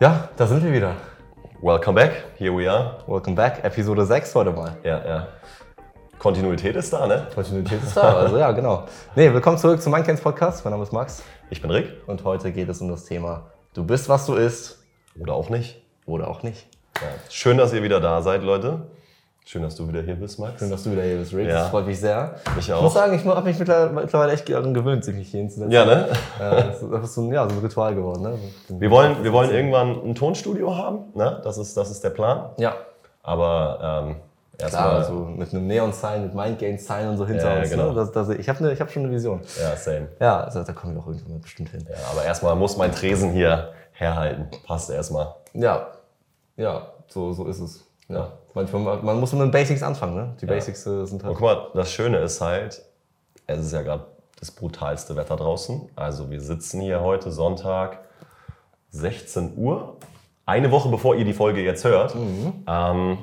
Ja, da sind wir wieder. Welcome back, here we are. Welcome back, Episode 6 heute mal. Ja, ja. Kontinuität ist da, ne? Kontinuität ist da, also ja, genau. Nee, willkommen zurück zum Mindcans Podcast. Mein Name ist Max Ich bin Rick. und heute geht es um das Thema Du bist, was du isst Oder auch nicht. oder auch nicht. Ja. Schön, dass ihr wieder da seid, Leute. Schön, dass du wieder hier bist, Max. Schön, dass du wieder hier bist, Rick. Ja. Das freut mich sehr. Ich auch. muss sagen, ich habe mich mittlerweile echt daran gewöhnt, sich hier hinzusetzen. Ja, ne? Ja, das ist- so ein, ja, so ein Ritual geworden. Ne? Wir wollen, wir wollen irgendwann ein Tonstudio haben, ne? Das ist, das ist der Plan. Ja, Aber ähm, erstmal. also mit einem Neon-Sign, mit Mindgain-Sign und so hinter Ja, uns. genau. Ne? Das, das, ich habe ne, ich hab schon eine Vision. Ja, same. Ja, also, da kommen wir auch irgendwann mal bestimmt hin. Ja, aber erstmal muss mein Tresen hier herhalten. Passt erstmal. Ja, ja, so, so ist es. Ja. Manchmal, man muss mit den Basics anfangen, ne? Die Basics äh, sind Und halt. guck mal, das Schöne ist halt, es ist ja gerade das brutalste Wetter draußen. Also wir sitzen hier heute Sonntag 16 Uhr, eine Woche bevor ihr die Folge jetzt hört, ähm,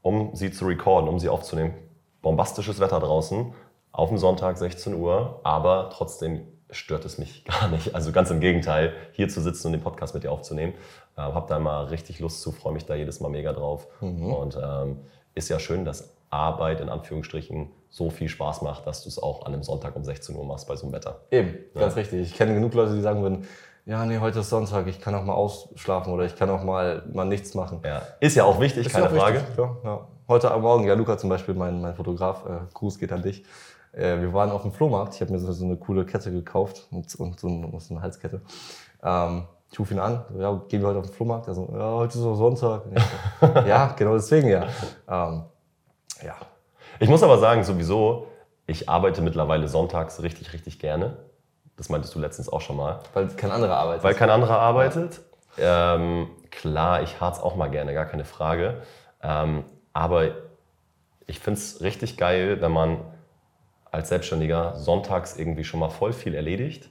um sie zu recorden, um sie aufzunehmen. Bombastisches Wetter draußen, auf dem Sonntag 16 Uhr, aber trotzdem stört es mich gar nicht. Also ganz im Gegenteil, hier zu sitzen und den Podcast mit dir aufzunehmen. Äh, hab da mal richtig Lust zu, freue mich da jedes Mal mega drauf. Und ähm, ist ja schön, dass Arbeit in Anführungsstrichen so viel Spaß macht, dass du es auch an einem Sonntag um 16 Uhr machst bei so einem Wetter. Eben, ganz richtig. Ich kenne genug Leute, die sagen würden, ja, nee, heute ist Sonntag, ich kann auch mal ausschlafen oder ich kann auch mal, mal nichts machen. Ja. Ist ja auch wichtig, Ist keine ja auch Frage. wichtig, Ja, ja. Heute am Morgen, ja, Luca zum Beispiel, mein, mein Fotograf, äh, Gruß geht an dich. Äh, wir waren auf dem Flohmarkt, ich habe mir so, so eine coole Kette gekauft und, und so, eine, so eine Halskette. Ähm, ich rufe ihn an, ja, gehen wir heute auf den Flohmarkt? Er so, ja, heute ist doch Sonntag. So, ja, genau deswegen ja. Ähm, ja, Ich muss aber sagen, sowieso, ich arbeite mittlerweile sonntags richtig, richtig gerne. Das meintest du letztens auch schon mal. weil kein anderer arbeitet. Weil kein anderer arbeitet. Ähm, klar, ich harz auch mal gerne, gar keine Frage. Ähm, aber ich finde es richtig geil, wenn man als Selbstständiger sonntags irgendwie schon mal voll viel erledigt,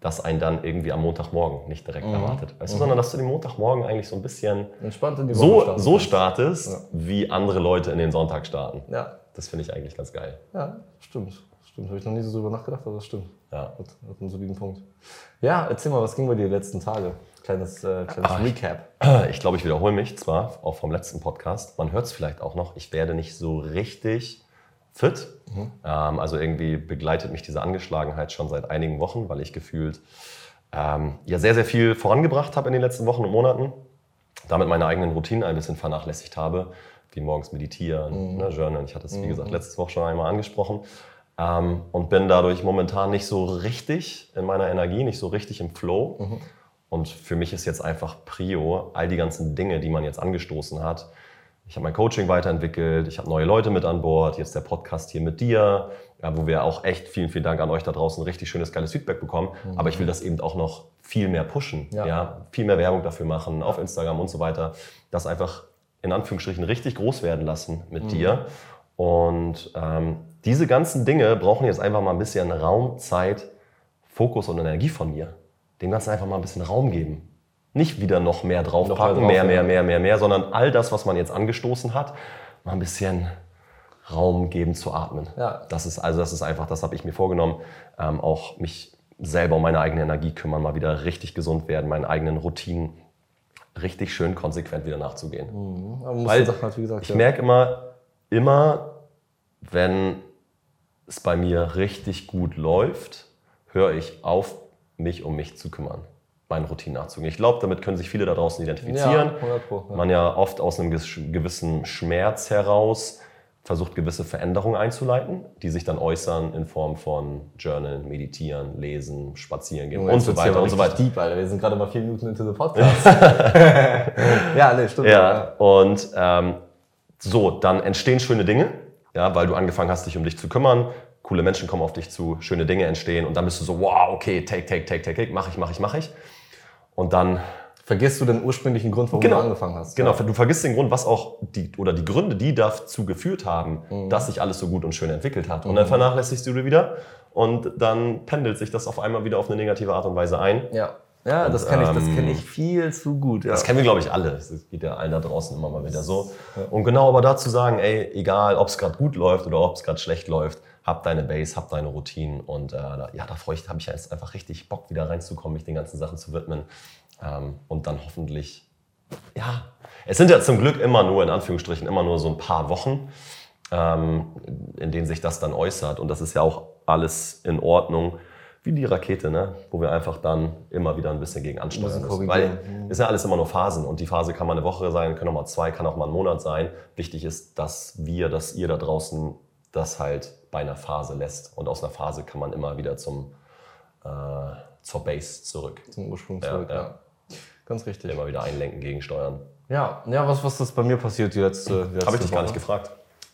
dass einen dann irgendwie am Montagmorgen nicht direkt erwartet. Weißt du, sondern dass du den Montagmorgen eigentlich so ein bisschen so, starten so startest, wie andere Leute in den Sonntag starten. Ja, Das finde ich eigentlich ganz geil. ja, stimmt. Stimmt, habe ich noch nie so drüber nachgedacht, aber das stimmt. Ja. Hat, hat einen soliden Punkt. Ja, erzähl mal, was ging bei dir die letzten Tage? Kleines, äh, kleines Ah, Recap. Ich glaube, ich wiederhole mich zwar, auch vom letzten Podcast. Man hört es vielleicht auch noch. Ich werde nicht so richtig fit. Ähm, also irgendwie begleitet mich diese Angeschlagenheit schon seit einigen Wochen, weil ich gefühlt ähm, ja sehr, sehr viel vorangebracht habe in den letzten Wochen und Monaten. Damit meine eigenen Routinen ein bisschen vernachlässigt habe, wie morgens meditieren, ne, Journalen. Ich hatte es, wie gesagt, letzte Woche schon einmal angesprochen. Ähm, und bin dadurch momentan nicht so richtig in meiner Energie, nicht so richtig im Flow. Und für mich ist jetzt einfach Prio, all die ganzen Dinge, die man jetzt angestoßen hat. Ich habe mein Coaching weiterentwickelt, ich habe neue Leute mit an Bord, jetzt der Podcast hier mit dir, ja, wo wir auch echt vielen, vielen Dank an euch da draußen richtig schönes, geiles Feedback bekommen. Aber ich will das eben auch noch viel mehr pushen, Ja. ja. viel mehr Werbung dafür machen, auf Instagram und so weiter. Das einfach in Anführungsstrichen richtig groß werden lassen mit dir. Und ähm, diese ganzen Dinge brauchen jetzt einfach mal ein bisschen Raum, Zeit, Fokus und Energie von mir. Dem Ganzen einfach mal ein bisschen Raum geben. Nicht wieder noch mehr draufpacken, Noch mehr mehr, drauf, mehr, mehr, mehr, mehr, sondern all das, was man jetzt angestoßen hat, mal ein bisschen Raum geben zu atmen. Ja. Das ist also das ist einfach, das habe ich mir vorgenommen, ähm, auch mich selber um meine eigene Energie kümmern, mal wieder richtig gesund werden, meinen eigenen Routinen richtig schön konsequent wieder nachzugehen. Muss Weil halt, wie gesagt, Ich ja. merke immer, immer, wenn es bei mir richtig gut läuft, höre ich auf, mich um mich zu kümmern, meinen Routinen nachzugehen. Ich glaube, damit können sich viele da draußen identifizieren. Ja, 100 Pro, ja. Man ja oft aus einem gewissen Schmerz heraus versucht, gewisse Veränderungen einzuleiten, die sich dann äußern in Form von Journalen, Meditieren, Lesen, Spazieren gehen und jetzt so weiter und so weiter. Deep, Alter. Wir sind gerade mal vier Minuten into the Podcast. ja, nee, stimmt. Ja, und ähm, so, dann entstehen schöne Dinge, ja, weil du angefangen hast, dich um dich zu kümmern. Coole Menschen kommen auf dich zu, schöne Dinge entstehen und dann bist du so, wow, okay, take, take, take, take, take, mach ich, mach ich, mach ich. Und dann Vergisst du den ursprünglichen Grund, warum Genau. du angefangen hast. Genau, Ja. du vergisst den Grund, was auch die oder die Gründe, die dazu geführt haben, Mhm. dass sich alles so gut und schön entwickelt hat. Und dann vernachlässigst du wieder und dann pendelt sich das auf einmal wieder auf eine negative Art und Weise ein. Ja, ja das kenne ich, das ähm, kenn ich viel zu gut. Ja. Das kennen wir, glaube ich, alle. Das geht ja allen da draußen immer mal wieder so. Und genau aber dazu sagen, ey, egal, ob es gerade gut läuft oder ob es gerade schlecht läuft, hab deine Base, hab deine Routinen und äh, da, ja, da freue ich, habe ich jetzt einfach richtig Bock, wieder reinzukommen, mich den ganzen Sachen zu widmen. Ähm, und dann hoffentlich, ja, es sind ja zum Glück immer nur, in Anführungsstrichen, immer nur so ein paar Wochen, ähm, in denen sich das dann äußert. Und das ist ja auch alles in Ordnung wie die Rakete, ne? wo wir einfach dann immer wieder ein bisschen gegen ansteuern müssen. Weil es sind ja alles immer nur Phasen und die Phase kann mal eine Woche sein, können auch mal zwei, kann auch mal ein Monat sein. Wichtig ist, dass wir, dass ihr da draußen das halt bei einer Phase lässt und aus einer Phase kann man immer wieder zum, äh, zur Base zurück. Zum Ursprung zurück, ja. ja. Ganz richtig. Immer wieder einlenken, gegensteuern. Ja, ja was, was ist bei mir passiert die letzte, die letzte Habe ich dich gar nicht gefragt.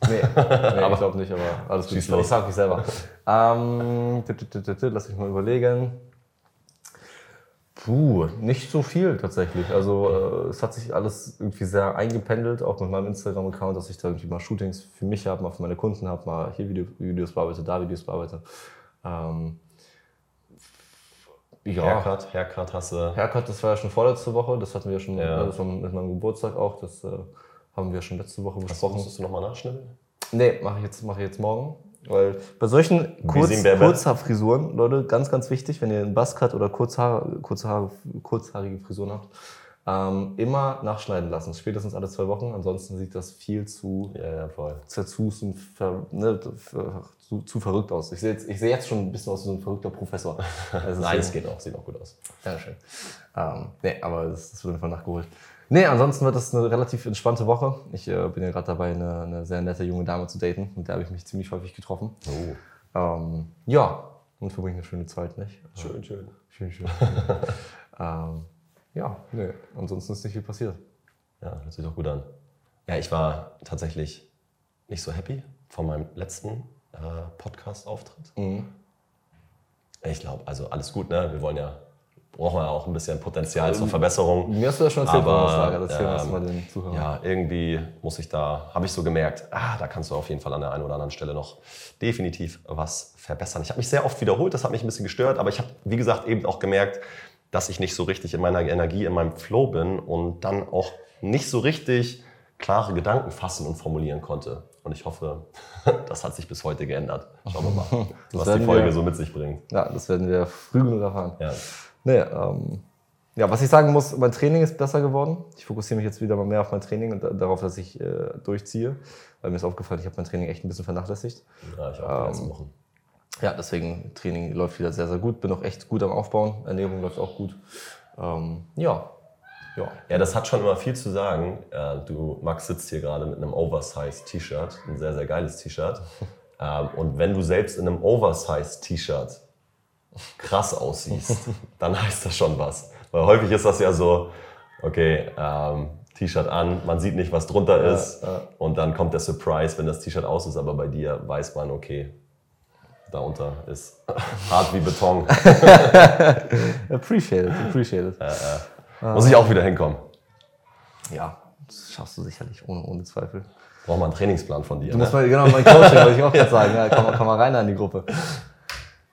Nee, nee ich glaube nicht, aber alles gut. Ich sag mich selber. ähm, lass mich mal überlegen. Puh, nicht so viel tatsächlich. Also äh, es hat sich alles irgendwie sehr eingependelt, auch mit meinem Instagram-Account, dass ich da irgendwie mal Shootings für mich habe, mal für meine Kunden habe, mal hier Video, Videos bearbeite, da Videos bearbeite. Ähm, ja. Haircut, Haircut hast du. Haircut, das war ja schon vorletzte Woche, das hatten wir schon ja. das war mit meinem Geburtstag auch. Das, äh, haben wir schon letzte Woche besprochen. Musstest du nochmal nachschnibbeln? Nee, mache ich, jetzt, mach ich jetzt morgen. Weil bei solchen Kurz, Kurzhaarfrisuren, Leute, ganz, ganz wichtig, wenn ihr einen Buzzcut oder Kurzhaar, Kurzhaar, kurzhaarige Frisuren habt, ähm, immer nachschneiden lassen. Spätestens alle zwei Wochen. Ansonsten sieht das viel zu ja, ja, voll. zerzus und ver, ne, zu, zu, verrückt aus. Ich sehe jetzt, seh jetzt schon ein bisschen aus wie so ein verrückter Professor. Also Nein, es geht auch, sieht auch gut aus. Ja, schön. Ähm, nee, aber das, das wird einfach nachgeholt. Nee, ansonsten wird das eine relativ entspannte Woche. Ich äh, bin ja gerade dabei, eine, eine, sehr nette junge Dame zu daten. Mit der habe ich mich ziemlich häufig getroffen. Oh. Ähm, ja, und verbringe eine schöne Zeit, nicht? Schön, schön. Schön, schön. ähm, ja, nee, ansonsten ist nicht viel passiert. Ja, hört sich doch gut an. Ja, ich war tatsächlich nicht so happy von meinem letzten äh, Podcast-Auftritt. Mhm. Ich glaube, also alles gut, ne? Wir wollen ja braucht man auch ein bisschen Potenzial ähm, zur Verbesserung. Mir hast du das schon erzählt, aber, Erzähl ähm, mal den Zuhörern. Ja, irgendwie muss ich da, habe ich so gemerkt, ah, da kannst du auf jeden Fall an der einen oder anderen Stelle noch definitiv was verbessern. Ich habe mich sehr oft wiederholt, das hat mich ein bisschen gestört, aber ich habe, wie gesagt, eben auch gemerkt, dass ich nicht so richtig in meiner Energie, in meinem Flow bin und dann auch nicht so richtig klare Gedanken fassen und formulieren konnte. Und ich hoffe, das hat sich bis heute geändert. Schauen wir mal, was die Folge wir, so mit sich bringt. Ja, das werden wir früh genug erfahren. Ja. Nee, ähm, ja, was ich sagen muss, mein Training ist besser geworden. Ich fokussiere mich jetzt wieder mal mehr auf mein Training und darauf, dass ich äh, durchziehe. Weil mir ist aufgefallen, ich habe mein Training echt ein bisschen vernachlässigt. Ja, ich auch die letzten ähm, Wochen. Ja, deswegen Training läuft wieder sehr, sehr gut. Bin auch echt gut am Aufbauen. Ernährung läuft auch gut. Ähm, ja. ja. Ja, das hat schon immer viel zu sagen. Äh, du, Max sitzt hier gerade mit einem Oversize-T-Shirt, ein sehr, sehr geiles T-Shirt. Ähm, und wenn du selbst in einem Oversize-T-Shirt krass aussiehst, dann heißt das schon was. Weil häufig ist das ja so, okay, ähm, T-Shirt an, man sieht nicht, was drunter ist ja, ja. und dann kommt der Surprise, wenn das T-Shirt aus ist, aber bei dir weiß man, okay, darunter ist hart wie Beton. appreciate it, appreciate it. Äh, äh. Muss ich auch wieder hinkommen. Ja, das schaffst du sicherlich, ohne, ohne Zweifel. Braucht man einen Trainingsplan von dir. Du ne? musst mal, genau, mein Coaching wollte ich auch gerade sagen. Ja, komm, komm mal rein in die Gruppe.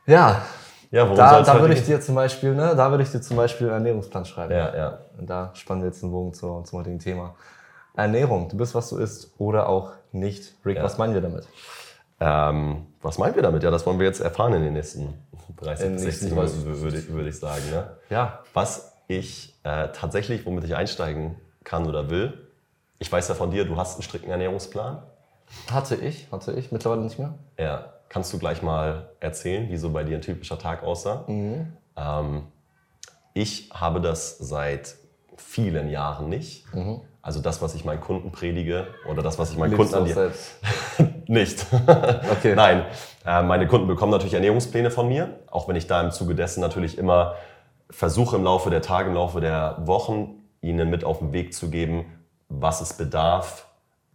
Ja, ja, worum da, da würde ich dir zum Beispiel, ne, da würde ich dir zum Beispiel einen Ernährungsplan schreiben. Ja, ja. Und da spannen wir jetzt einen Bogen zu, zum heutigen Thema. Ernährung, du bist, was du isst oder auch nicht. Rick, ja. was meinen wir damit? Ähm, was meinen wir damit? Ja, das wollen wir jetzt erfahren in den nächsten 30 bis 60 Mal, würde, würde ich sagen. Ne? Ja. Was ich äh, tatsächlich, womit ich einsteigen kann oder will, ich weiß ja von dir, du hast einen strikten Ernährungsplan. Hatte ich, hatte ich, mittlerweile nicht mehr. Ja. Kannst du gleich mal erzählen, wie so bei dir ein typischer Tag aussah? Mhm. Ähm, ich habe das seit vielen Jahren nicht. Mhm. Also das, was ich meinen Kunden predige oder das, was ich meinen Lebst Kunden an dir nicht. okay. Nein, äh, meine Kunden bekommen natürlich Ernährungspläne von mir, auch wenn ich da im Zuge dessen natürlich immer versuche im Laufe der Tage, im Laufe der Wochen ihnen mit auf den Weg zu geben, was es bedarf,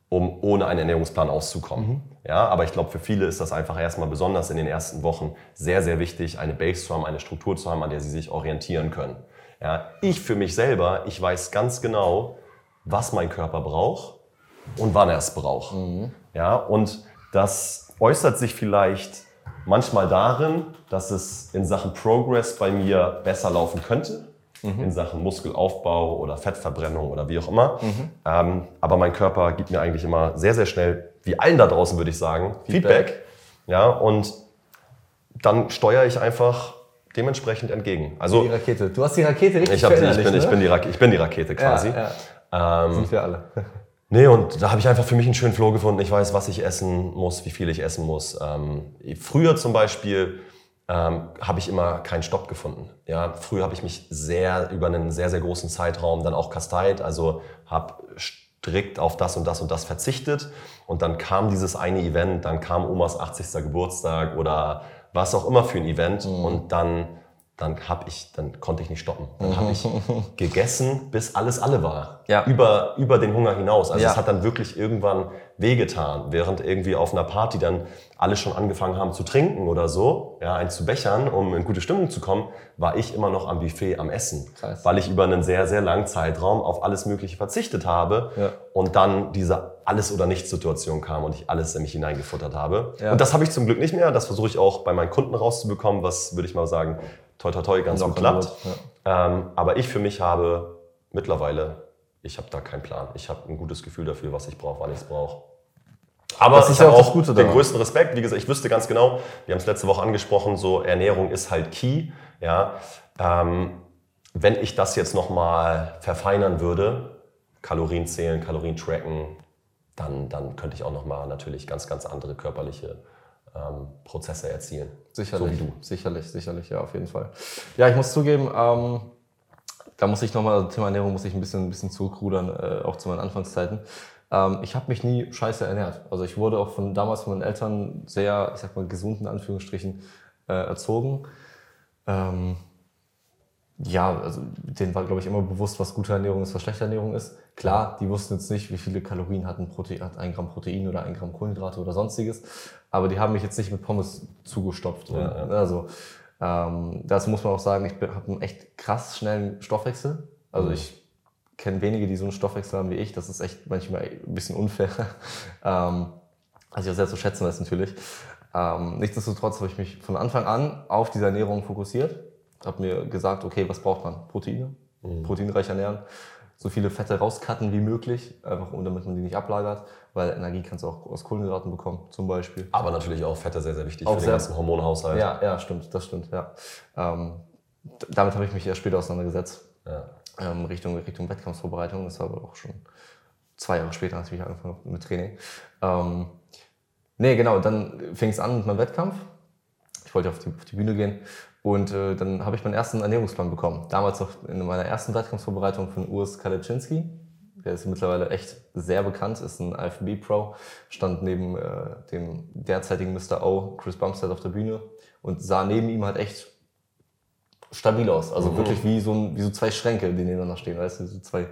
um ohne einen Ernährungsplan auszukommen. Mhm. Ja, aber ich glaube, für viele ist das einfach erstmal besonders in den ersten Wochen sehr, sehr wichtig, eine Base zu haben, eine Struktur zu haben, an der sie sich orientieren können. Ja, ich für mich selber, ich weiß ganz genau, was mein Körper braucht und wann er es braucht. Mhm. Ja, und das äußert sich vielleicht manchmal darin, dass es in Sachen Progress bei mir besser laufen könnte mhm. in Sachen Muskelaufbau oder Fettverbrennung oder wie auch immer. Mhm. Ähm, aber mein Körper gibt mir eigentlich immer sehr, sehr schnell, wie allen da draußen würde ich sagen, Feedback. Feedback. Ja, und dann steuere ich einfach dementsprechend entgegen. Also Die Rakete. Du hast die Rakete richtig ich, hab, ich, bin, ich, ne? bin die Rakete, ich bin die Rakete quasi. Ja, ja. Ähm, Sind wir alle. Nee, und da habe ich einfach für mich einen schönen Flow gefunden. Ich weiß, was ich essen muss, wie viel ich essen muss. Ähm, früher zum Beispiel ähm, habe ich immer keinen Stopp gefunden. Ja, früher habe ich mich sehr über einen sehr, sehr großen Zeitraum dann auch kasteit, also habe strikt auf das und das und das verzichtet. Und dann kam dieses eine Event, dann kam Omas 80. Geburtstag oder was auch immer für ein Event. Und dann, dann, hab ich, dann konnte ich nicht stoppen. Dann habe ich gegessen, bis alles alle war. Ja. Über, über den Hunger hinaus. Also Ja. es hat dann wirklich irgendwann wehgetan, während irgendwie auf einer Party dann alle schon angefangen haben zu trinken oder so, ja, einen zu bechern, um in gute Stimmung zu kommen, war ich immer noch am Buffet am Essen, Krass. weil ich über einen sehr, sehr langen Zeitraum auf alles Mögliche verzichtet habe Ja. und dann diese Alles- oder Nichts-Situation kam und ich alles in mich hineingefuttert habe. Ja. Und das habe ich zum Glück nicht mehr. Das versuche ich auch bei meinen Kunden rauszubekommen, was, würde ich mal sagen, toi, toi, toi, ganz gut klappt. ja. Ähm, aber ich für mich habe mittlerweile, ich habe da keinen Plan. Ich habe ein gutes Gefühl dafür, was ich brauche, wann ich es brauche. Aber Das ist ich ja habe auch auch den daran. größten Respekt. Wie gesagt, ich wüsste ganz genau, wir haben es letzte Woche angesprochen, so Ernährung ist halt key. Ja, ähm, wenn ich das jetzt nochmal verfeinern würde, Kalorien zählen, Kalorien tracken, dann, dann könnte ich auch nochmal natürlich ganz, ganz andere körperliche ähm, Prozesse erzielen. Sicherlich, So wie du. sicherlich, sicherlich, ja, auf jeden Fall. Ja, ich muss zugeben, ähm, da muss ich nochmal, also Thema Ernährung muss ich ein bisschen, ein bisschen zurückrudern, äh, auch zu meinen Anfangszeiten. Ähm, ich habe mich nie scheiße ernährt. Also ich wurde auch von damals von meinen Eltern sehr, ich sag mal, gesund in Anführungsstrichen äh, erzogen. Ähm, ja, also denen war, glaube ich, immer bewusst, was gute Ernährung ist, was schlechte Ernährung ist. Klar, die wussten jetzt nicht, wie viele Kalorien hat ein, Protein, hat ein Gramm Protein oder ein Gramm Kohlenhydrate oder sonstiges. Aber die haben mich jetzt nicht mit Pommes zugestopft. Ja, Und, Also, ähm, dazu muss man auch sagen, ich habe einen echt krass schnellen Stoffwechsel. Also Mhm. ich kenne wenige, die so einen Stoffwechsel haben wie ich. Das ist echt manchmal ein bisschen unfair. ähm, also ich auch sehr zu schätzen weiß natürlich. Ähm, nichtsdestotrotz habe ich mich von Anfang an auf diese Ernährung fokussiert. Habe mir gesagt, okay, was braucht man? Proteine, proteinreich ernähren, so viele Fette rauscutten wie möglich, einfach um, damit man die nicht ablagert, weil Energie kannst du auch aus Kohlenhydraten bekommen, zum Beispiel. Aber natürlich auch Fette sehr, sehr wichtig Auch für den sehr- ganzen Hormonhaushalt. Ja, ja, stimmt, das stimmt, ja. Ähm, damit habe ich mich erst später auseinandergesetzt, Ja. ähm, Richtung, Richtung Wettkampfvorbereitung. Das war aber auch schon zwei Jahre später, als ich angefangen mit Training. Ähm, nee, genau, dann fing es an mit meinem Wettkampf. Ich wollte auf die, auf die Bühne gehen und äh, dann habe ich meinen ersten Ernährungsplan bekommen. Damals noch in meiner ersten Wettkampfvorbereitung von Urs Kalepczynski. Der ist mittlerweile echt sehr bekannt, ist ein IFBB-Pro, stand neben äh, dem derzeitigen Mr. O, Chris Bumstead, auf der Bühne und sah neben ihm halt echt stabil aus. Also wirklich wie so, ein, wie so zwei Schränke, die nebeneinander stehen, weißt du, so zwei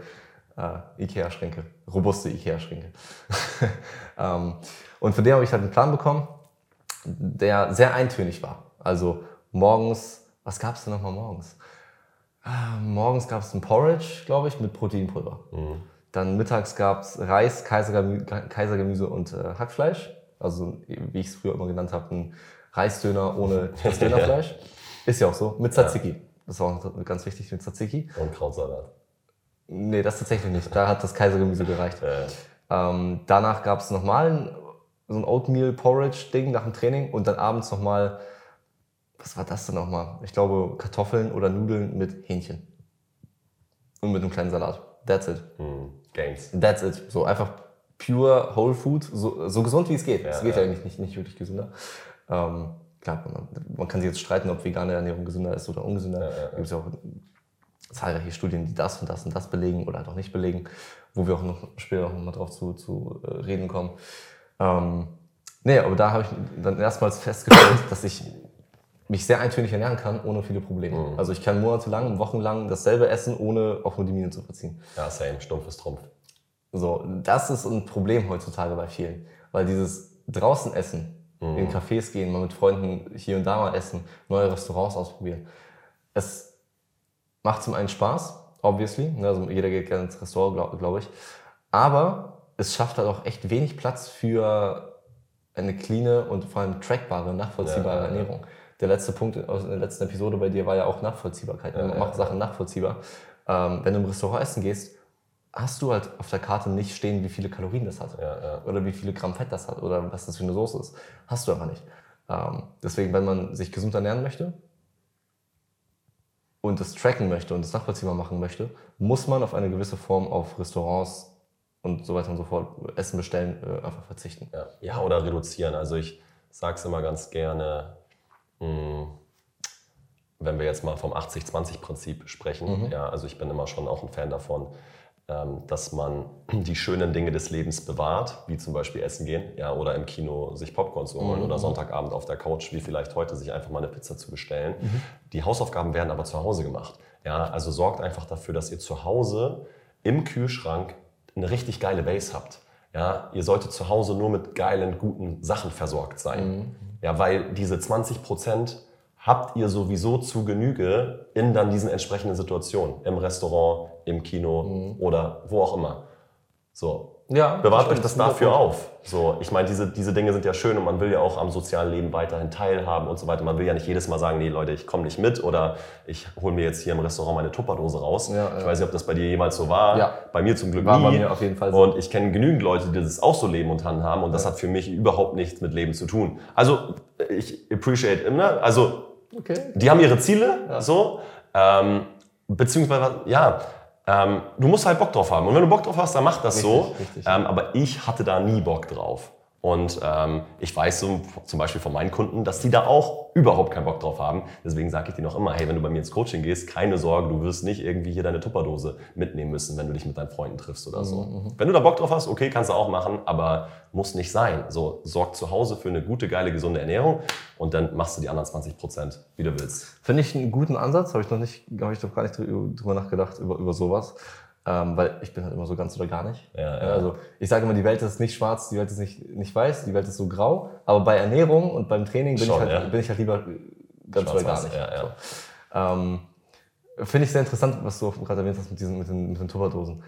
äh, Ikea-Schränke, robuste Ikea-Schränke. ähm, und von dem habe ich halt einen Plan bekommen, der sehr eintönig war. Also morgens, was gab es denn nochmal morgens? Ah, morgens gab es ein Porridge, glaube ich, mit Proteinpulver. Dann mittags gab es Reis, Kaisergemü Kaisergemüse und äh, Hackfleisch. Also wie ich es früher immer genannt habe, ein Reisdöner ohne das Dönerfleisch. Ist ja auch so, mit Tzatziki. Das war auch ganz wichtig mit Tzatziki. Und Krautsalat. Nee, das tatsächlich nicht. Da hat das Kaisergemüse gereicht. Äh, Ähm, danach gab es nochmal ein, so ein Oatmeal-Porridge-Ding nach dem Training und dann abends nochmal, was war das denn nochmal? Ich glaube Kartoffeln oder Nudeln mit Hähnchen. Und mit einem kleinen Salat. That's it. hm, Gains. That's it. So einfach pure Whole Food, so, so gesund wie es geht. Es Ja, geht ja, eigentlich nicht, nicht wirklich gesünder. Ähm, klar, man, man kann sich jetzt streiten, ob vegane Ernährung gesünder ist oder ungesünder. Ja, ja, gibt es ja auch zahlreiche Studien, die das und das und das belegen oder halt auch nicht belegen, wo wir auch noch später noch mal drauf zu, zu äh, reden kommen. Ähm, nee, aber da habe ich dann erstmals festgestellt, dass ich mich sehr eintönig ernähren kann, ohne viele Probleme. Mhm. Also ich kann monatelang, wochenlang dasselbe essen, ohne auch nur die Miene zu verziehen. Ja, same. Stumpf ist Trumpf. So, das ist ein Problem heutzutage bei vielen. Weil dieses draußen essen, in Cafés gehen, mal mit Freunden hier und da mal essen, neue Restaurants ausprobieren. Es macht zum einen Spaß, obviously. ne, Also jeder geht gerne ins Restaurant, glaube glaub ich. Aber es schafft halt auch echt wenig Platz für eine cleane und vor allem trackbare, nachvollziehbare Ja, ja, ja. Ernährung. Der letzte Punkt aus der letzten Episode bei dir war ja auch Nachvollziehbarkeit. Ja, Mach ja, Sachen nachvollziehbar. Ähm, wenn du im Restaurant essen gehst, hast du halt auf der Karte nicht stehen, wie viele Kalorien das hat. Ja. Oder wie viele Gramm Fett das hat. Oder was das für eine Soße ist. Hast du aber nicht. Ähm, deswegen, wenn man sich gesund ernähren möchte, und das tracken möchte und das nachvollziehbar machen möchte, muss man auf eine gewisse Form auf Restaurants und so weiter und so fort Essen bestellen äh, einfach verzichten. Ja. ja, oder reduzieren. Also ich sage es immer ganz gerne, wenn wir jetzt mal vom 80-20-Prinzip sprechen, mhm. ja, also ich bin immer schon auch ein Fan davon, ähm, dass man die schönen Dinge des Lebens bewahrt, wie zum Beispiel essen gehen, ja, oder im Kino sich Popcorn zu holen mhm. oder Sonntagabend auf der Couch, wie vielleicht heute sich einfach mal eine Pizza zu bestellen. Mhm. Die Hausaufgaben werden aber zu Hause gemacht. Ja, also sorgt einfach dafür, dass ihr zu Hause im Kühlschrank eine richtig geile Base habt. Ja, ihr solltet zu Hause nur mit geilen, guten Sachen versorgt sein. Mhm. Ja, weil diese 20 Prozent habt ihr sowieso zu Genüge in dann diesen entsprechenden Situationen. Im Restaurant, im Kino mhm. oder wo auch immer. So, ja, Bewahrt euch das dafür auf. So, ich meine, diese, diese Dinge sind ja schön und man will ja auch am sozialen Leben weiterhin teilhaben und so weiter. Man will ja nicht jedes Mal sagen, nee Leute, ich komme nicht mit oder ich hole mir jetzt hier im Restaurant meine Tupperdose raus. Ja, ich ja. weiß nicht, ob das bei dir jemals so war. Ja. Bei mir zum Glück war nie. Bei mir auf jeden Fall so. Und ich kenne genügend Leute, die das auch so leben und handhaben und das hat für mich überhaupt nichts mit Leben zu tun. Also ich appreciate immer, also okay. die haben ihre Ziele, so. Ähm, beziehungsweise, ja, ähm, du musst halt Bock drauf haben. Und wenn du Bock drauf hast, dann mach das richtig, so. Richtig. Ähm, aber ich hatte da nie Bock drauf. Und ähm, ich weiß so, zum Beispiel von meinen Kunden, dass die da auch überhaupt keinen Bock drauf haben. Deswegen sage ich dir noch immer, hey, wenn du bei mir ins Coaching gehst, keine Sorge, du wirst nicht irgendwie hier deine Tupperdose mitnehmen müssen, wenn du dich mit deinen Freunden triffst oder so. Mhm. mhm. Wenn du da Bock drauf hast, okay, kannst du auch machen, aber muss nicht sein. So, sorg zu Hause für eine gute, geile, gesunde Ernährung und dann machst du die anderen 20 Prozent, wie du willst. Finde ich einen guten Ansatz, habe ich noch nicht, habe ich doch gar nicht drüber nachgedacht, über, über sowas. Ähm, weil ich bin halt immer so ganz oder gar nicht. Ja, ja. Also ich sage immer, die Welt ist nicht schwarz, die Welt ist nicht, nicht weiß, die Welt ist so grau. Aber bei Ernährung und beim Training bin, Schon, ich, halt, ja. bin ich halt lieber ganz oder gar nicht. Ja, so. ähm, Finde ich sehr interessant, was du gerade erwähnt hast mit diesen, mit den, mit den Tupperdosen.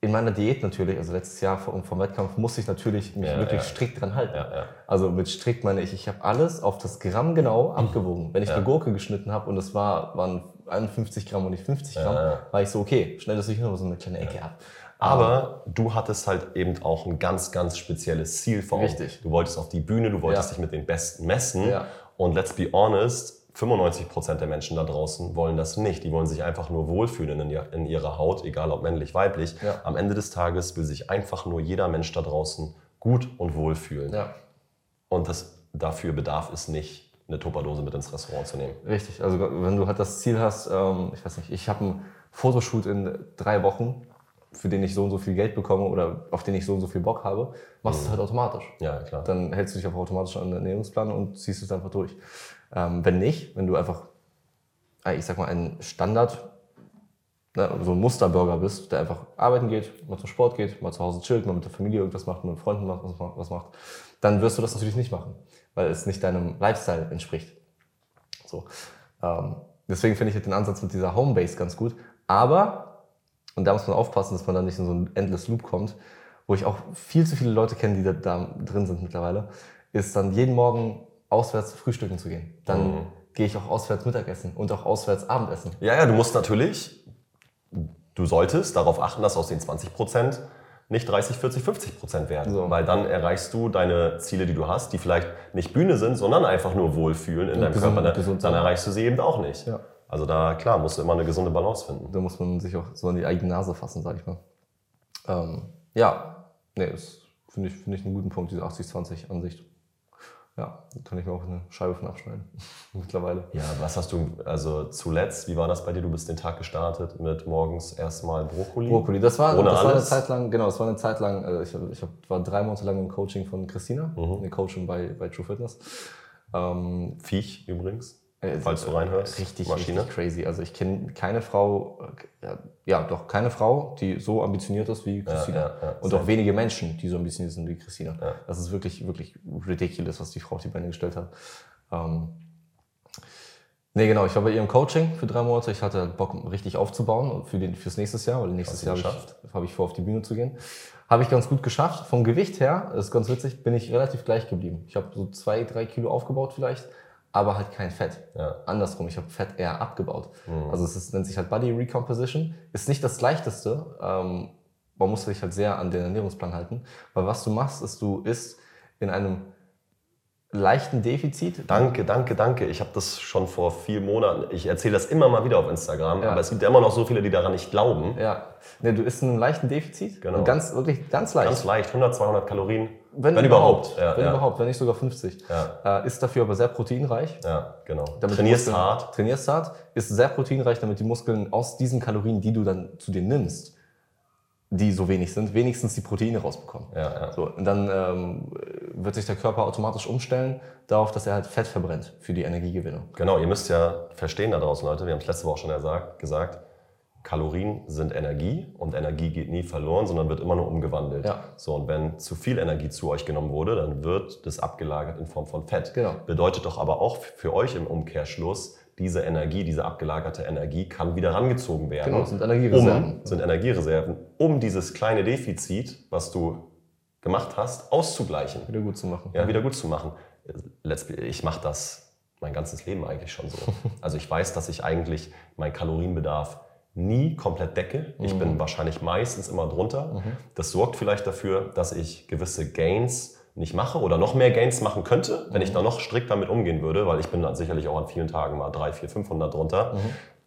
In meiner Diät natürlich, also letztes Jahr vom, vom Wettkampf, musste ich natürlich mich ja, wirklich ja. strikt dran halten. Ja, also mit strikt meine ich, ich habe alles auf das Gramm genau mhm. abgewogen. Wenn ich eine Gurke geschnitten habe und es war, waren 51 Gramm und nicht 50 Gramm, ja. war ich so, okay, schnell das sich nur so eine kleine Ecke ab. Aber du hattest halt eben auch ein ganz, ganz spezielles Ziel vor Augen. Richtig. Du wolltest auf die Bühne, du wolltest ja. dich mit den Besten messen. Ja. Und let's be honest, 95 Prozent der Menschen da draußen wollen das nicht. Die wollen sich einfach nur wohlfühlen in, in ihrer Haut, egal ob männlich, weiblich. Ja. Am Ende des Tages will sich einfach nur jeder Mensch da draußen gut und wohlfühlen. Ja. Und das, dafür bedarf es nicht eine Tupperdose mit ins Restaurant zu nehmen. Richtig, also wenn du halt das Ziel hast, ähm, ich weiß nicht, ich habe einen Fotoshoot in drei Wochen, für den ich so und so viel Geld bekomme oder auf den ich so und so viel Bock habe, machst du mhm. es halt automatisch. Ja, klar. Dann hältst du dich auch automatisch an den Ernährungsplan und ziehst es einfach durch. Ähm, wenn nicht, wenn du einfach, äh, ich sag mal, ein Standard, ne, so ein Musterbürger bist, der einfach arbeiten geht, mal zum Sport geht, mal zu Hause chillt, mal mit der Familie irgendwas macht, mit Freunden was macht, dann wirst du das natürlich nicht machen weil es nicht deinem Lifestyle entspricht. So. Ähm, deswegen finde ich den Ansatz mit dieser Homebase ganz gut. Aber, und da muss man aufpassen, dass man da nicht in so ein endless Loop kommt, wo ich auch viel zu viele Leute kenne, die da, da drin sind mittlerweile, ist dann jeden Morgen auswärts frühstücken zu gehen. Dann mhm. gehe ich auch auswärts Mittagessen und auch auswärts Abendessen. Ja, ja, du musst natürlich, du solltest darauf achten, dass aus den 20 Prozent nicht 30, 40, 50 Prozent werden. So. Weil dann erreichst du deine Ziele, die du hast, die vielleicht nicht Bühne sind, sondern einfach nur Wohlfühlen in deinem gesund, Körper. Gesund dann erreichst du sie eben auch nicht. Ja. Also da, klar, musst du immer eine gesunde Balance finden. Da muss man sich auch so an die eigene Nase fassen, sag ich mal. Ähm, ja, nee, das finde ich, find ich einen guten Punkt, diese 80-20-Ansicht ja, da kann ich mir auch eine Scheibe von abschneiden. Mittlerweile. Ja, was hast du, also zuletzt, wie war das bei dir? Du bist den Tag gestartet mit morgens erstmal Brokkoli. Brokkoli, das war, das war eine Zeit lang, genau, das war eine Zeit lang, äh, ich, ich war drei Monate lang im Coaching von Christina, mhm. eine Coaching bei, bei True Fitness. Ähm, Viech übrigens. Äh, falls du reinhörst. Richtig, Maschine. richtig crazy. Also ich kenne keine Frau, äh, ja doch, keine Frau, die so ambitioniert ist wie Christina. Ja, ja, ja, und auch wenige Menschen, die so ambitioniert sind wie Christina. Das ist wirklich, wirklich ridiculous, was die Frau auf die Beine gestellt hat. Ähm, nee, genau, ich war bei ihrem Coaching für drei Monate. Ich hatte Bock, richtig aufzubauen für den, fürs nächste Jahr, weil nächstes Jahr habe ich, hab ich vor, auf die Bühne zu gehen. Habe ich ganz gut geschafft. Vom Gewicht her, das ist ganz witzig, bin ich relativ gleich geblieben. Ich habe so zwei, drei Kilo aufgebaut vielleicht aber halt kein Fett. Ja. Andersrum, ich habe Fett eher abgebaut. Mhm. Also es ist, nennt sich halt Body Recomposition. Ist nicht das leichteste. Ähm, man muss sich halt sehr an den Ernährungsplan halten. Weil was du machst, ist, du isst in einem leichten Defizit. Danke, danke, danke. Ich habe das schon vor vier Monaten. Ich erzähle das immer mal wieder auf Instagram, Ja. aber es gibt ja immer noch so viele, die daran nicht glauben. Ja. Ne, du isst in einem leichten Defizit. Genau. Und ganz, wirklich ganz leicht. Ganz leicht, 100, 200 Kalorien. Wenn, Ja, wenn ja. überhaupt, wenn nicht sogar 50. Ja. Äh, ist dafür aber sehr proteinreich. Ja, genau. Damit Trainierst Muskeln- hart. Trainierst hart, ist sehr proteinreich, damit die Muskeln aus diesen Kalorien, die du dann zu dir nimmst, die so wenig sind, wenigstens die Proteine rausbekommen. Ja, ja. So, und dann ähm, wird sich der Körper automatisch umstellen darauf, dass er halt Fett verbrennt für die Energiegewinnung. Genau, ihr müsst ja verstehen da draußen, Leute, wir haben es letzte Woche schon gesagt, Kalorien sind Energie und Energie geht nie verloren, sondern wird immer nur umgewandelt. Ja. So, und wenn zu viel Energie zu euch genommen wurde, dann wird das abgelagert in Form von Fett. Genau. Bedeutet doch aber auch für euch im Umkehrschluss, diese Energie, diese abgelagerte Energie kann wieder rangezogen werden. Genau, das sind Energiereserven. Um, sind Energiereserven, um dieses kleine Defizit, was du gemacht hast, auszugleichen Wieder gut zu machen. ja, wieder gut zu machen. Ich mache das mein ganzes Leben eigentlich schon so. Also ich weiß, dass ich eigentlich meinen Kalorienbedarf nie komplett decke. Ich bin wahrscheinlich meistens immer drunter. Das sorgt vielleicht dafür, dass ich gewisse Gains nicht mache oder noch mehr Gains machen könnte, wenn ich da noch strikt damit umgehen würde, weil ich bin dann sicherlich auch an vielen Tagen mal 3, 4, 500 drunter.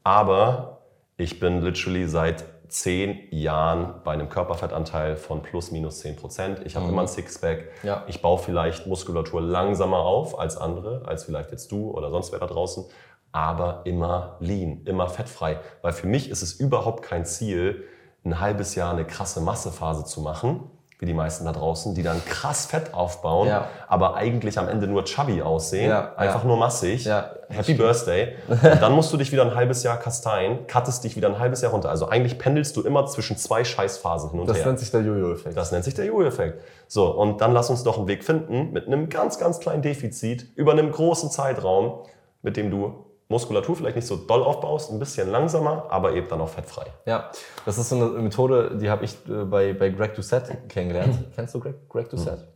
Aber ich bin literally seit zehn Jahren bei einem Körperfettanteil von plus minus 10 Prozent. Ich habe immer ein Sixpack. Ja. Ich baue vielleicht Muskulatur langsamer auf als andere, als vielleicht jetzt du oder sonst wer da draußen, aber immer lean, immer fettfrei. Weil für mich ist es überhaupt kein Ziel, ein halbes Jahr eine krasse Massephase zu machen, wie die meisten da draußen, die dann krass Fett aufbauen, Ja. aber eigentlich am Ende nur chubby aussehen, Ja, einfach ja. nur massig. Happy Birthday. Und dann musst du dich wieder ein halbes Jahr kasteien, cuttest dich wieder ein halbes Jahr runter. Also eigentlich pendelst du immer zwischen zwei Scheißphasen hin und Das her. nennt sich der Jojo-Effekt. Das nennt sich der Jojo-Effekt. So, und dann lass uns doch einen Weg finden mit einem ganz, ganz kleinen Defizit über einem großen Zeitraum, mit dem du Muskulatur vielleicht nicht so doll aufbaust, ein bisschen langsamer, aber eben dann auch fettfrei. Ja, das ist so eine Methode, die habe ich äh, bei, bei Greg Doucette kennengelernt. Kennst du Greg, Greg Doucette?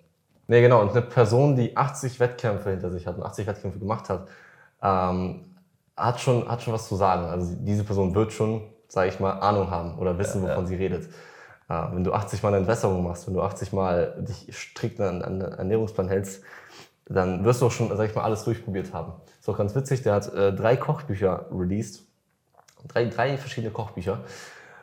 Nee, genau. Und eine Person, die 80 Wettkämpfe hinter sich hat und 80 Wettkämpfe gemacht hat, ähm, hat, schon, hat schon was zu sagen. Also diese Person wird schon, sage ich mal, Ahnung haben oder wissen, wovon sie redet. Äh, wenn du 80 Mal eine Entwässerung machst, wenn du 80 Mal dich strikt an an einen Ernährungsplan hältst, dann wirst du auch schon, sag ich mal, alles durchprobiert haben. Ist auch ganz witzig, der hat äh, drei Kochbücher released drei, drei verschiedene Kochbücher,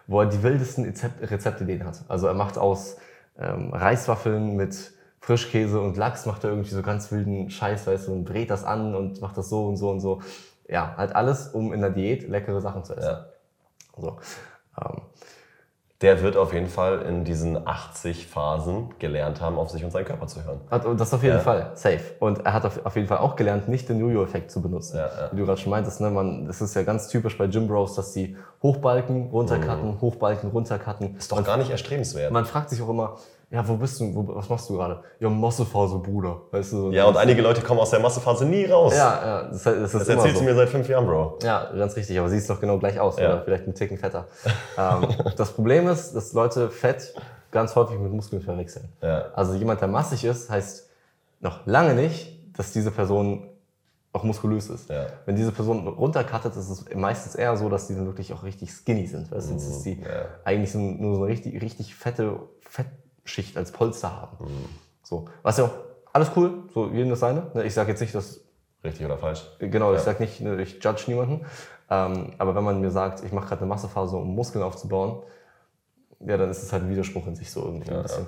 wo er die wildesten Rezept, Rezeptideen hat. Also er macht aus ähm, Reiswaffeln mit Frischkäse und Lachs, macht er irgendwie so ganz wilden Scheiß, weißt du, und dreht das an und macht das so und so und so. Ja, halt alles, um in der Diät leckere Sachen zu essen. So. Ähm, Der wird auf jeden Fall in diesen 80 Phasen gelernt haben, auf sich und seinen Körper zu hören. Das auf jeden Ja. Fall, safe. Und er hat auf, jeden Fall auch gelernt, nicht den Jojo-Effekt zu benutzen. Ja, ja. Wie du gerade schon meintest, ne, man, das ist ja ganz typisch bei Gym Bros, dass die hochbalken, runtercutten, hochbalken, runtercutten. Mhm. Ist doch gar nicht erstrebenswert. Man fragt sich auch immer, ja, wo bist du, wo, was machst du gerade? Ja, Massephase, Bruder. Weißt du? Ja, und einige Leute kommen aus der Massephase nie raus. Ja, ja, das, das ist Das erzählst so. du mir seit fünf Jahren, Bro. Ja, ganz richtig, aber siehst doch genau gleich aus, Ja. oder vielleicht einen Ticken fetter. ähm, das Problem ist, dass Leute Fett ganz häufig mit Muskeln verwechseln. Ja. Also jemand, der massig ist, heißt noch lange nicht, dass diese Person auch muskulös ist. Ja. Wenn diese Person runtercuttet, ist es meistens eher so, dass die dann wirklich auch richtig skinny sind. Weißt du, Mhm. dass die ja. eigentlich so, nur so eine richtig, richtig fette Fettschicht als Polster haben. Mhm. So. Was ja auch alles cool, so jedem das seine. Ne, Ich sage jetzt nicht, dass Richtig oder falsch? Genau, ich Ja. sag nicht, ne, ich judge niemanden. Ähm, aber wenn man mir sagt, ich mache gerade eine Massephase, um Muskeln aufzubauen, ja, dann ist es halt ein Widerspruch in sich so irgendwie ein bisschen.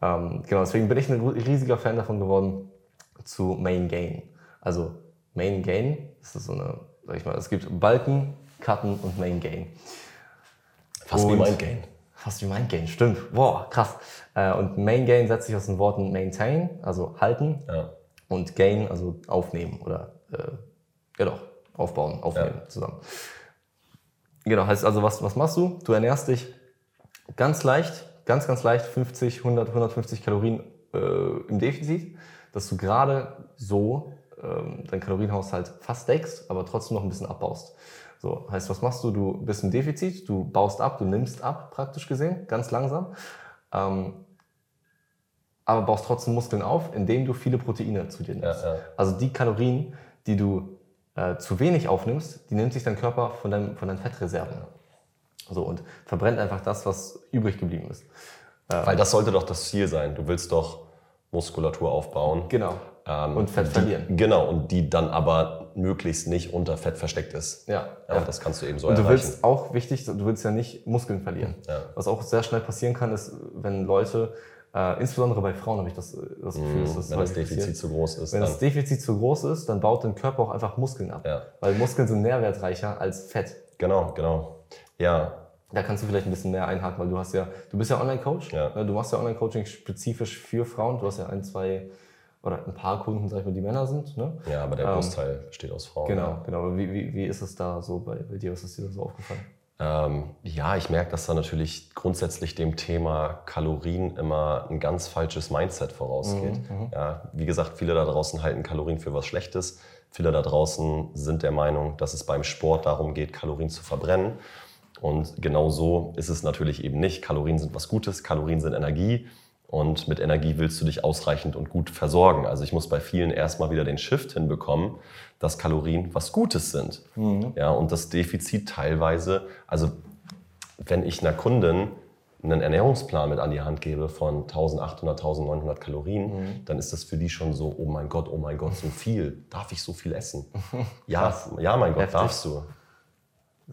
Ähm, genau, deswegen bin ich ein riesiger Fan davon geworden zu Main Gain. Also Main Gain, das ist so eine, sag ich mal, es gibt Balken, Cutten und Main Gain. Fast wie Und- Mind Gain. Fast wie Main Gain, stimmt. Boah, krass. Äh, und Main Gain setzt sich aus den Worten maintain, also halten, Ja. und Gain, also aufnehmen oder äh, genau, aufbauen, aufnehmen zusammen. Genau, heißt also, was, was machst du? Du ernährst dich ganz leicht, ganz, ganz leicht 50, 100, 150 Kalorien äh, im Defizit, dass du gerade so ähm, deinen Kalorienhaushalt fast deckst, aber trotzdem noch ein bisschen abbaust. So, heißt, was machst du? Du bist im Defizit, du baust ab, du nimmst ab, praktisch gesehen, ganz langsam. Ähm, aber baust trotzdem Muskeln auf, indem du viele Proteine zu dir nimmst. Ja, ja. Also die Kalorien, die du äh, zu wenig aufnimmst, die nimmt sich dein Körper von, deinem, von deinen Fettreserven. So, und verbrennt einfach das, was übrig geblieben ist. Weil das sollte doch das Ziel sein. Du willst doch Muskulatur aufbauen. Genau. Ähm, Und Fett die, verlieren. Genau, und die dann aber möglichst nicht unter Fett versteckt ist. Ja, Ja. Das kannst du eben so Und du erreichen. willst auch wichtig, du willst ja nicht Muskeln verlieren. Ja. Was auch sehr schnell passieren kann, ist, wenn Leute, äh, insbesondere bei Frauen habe ich das, äh, das Gefühl, dass das wenn das Defizit passiert. zu groß ist, Wenn dann das Defizit zu groß ist, dann baut dein Körper auch einfach Muskeln ab. Ja. Weil Muskeln sind nährwertreicher als Fett. genau, genau. Ja, Da kannst du vielleicht ein bisschen mehr einhaken, weil du hast ja, du bist ja Online-Coach. Ja. ne? Du machst ja Online-Coaching spezifisch für Frauen. Du hast ja ein, zwei oder ein paar Kunden, sag ich mal, die Männer sind. Ne? ja, aber der Ähm, Großteil besteht aus Frauen. Genau, genau. Aber Wie, wie, wie ist es da so bei, bei dir? Was ist dir da so aufgefallen? Ähm, ja, ich merke, dass da natürlich grundsätzlich dem Thema Kalorien immer ein ganz falsches Mindset vorausgeht. Ja, wie gesagt, viele da draußen halten Kalorien für was Schlechtes. Viele da draußen sind der Meinung, dass es beim Sport darum geht, Kalorien zu verbrennen. Und genau so ist es natürlich eben nicht. Kalorien sind was Gutes, Kalorien sind Energie. Und mit Energie willst du dich ausreichend und gut versorgen. Also ich muss bei vielen erstmal wieder den Shift hinbekommen, dass Kalorien was Gutes sind. Ja, und das Defizit teilweise, also wenn ich einer Kundin einen Ernährungsplan mit an die Hand gebe von 1800, 1900 Kalorien, dann ist das für die schon so, oh mein Gott, oh mein Gott, so viel. Darf ich so viel essen? ja, ja, mein Gott, Heftig. darfst du.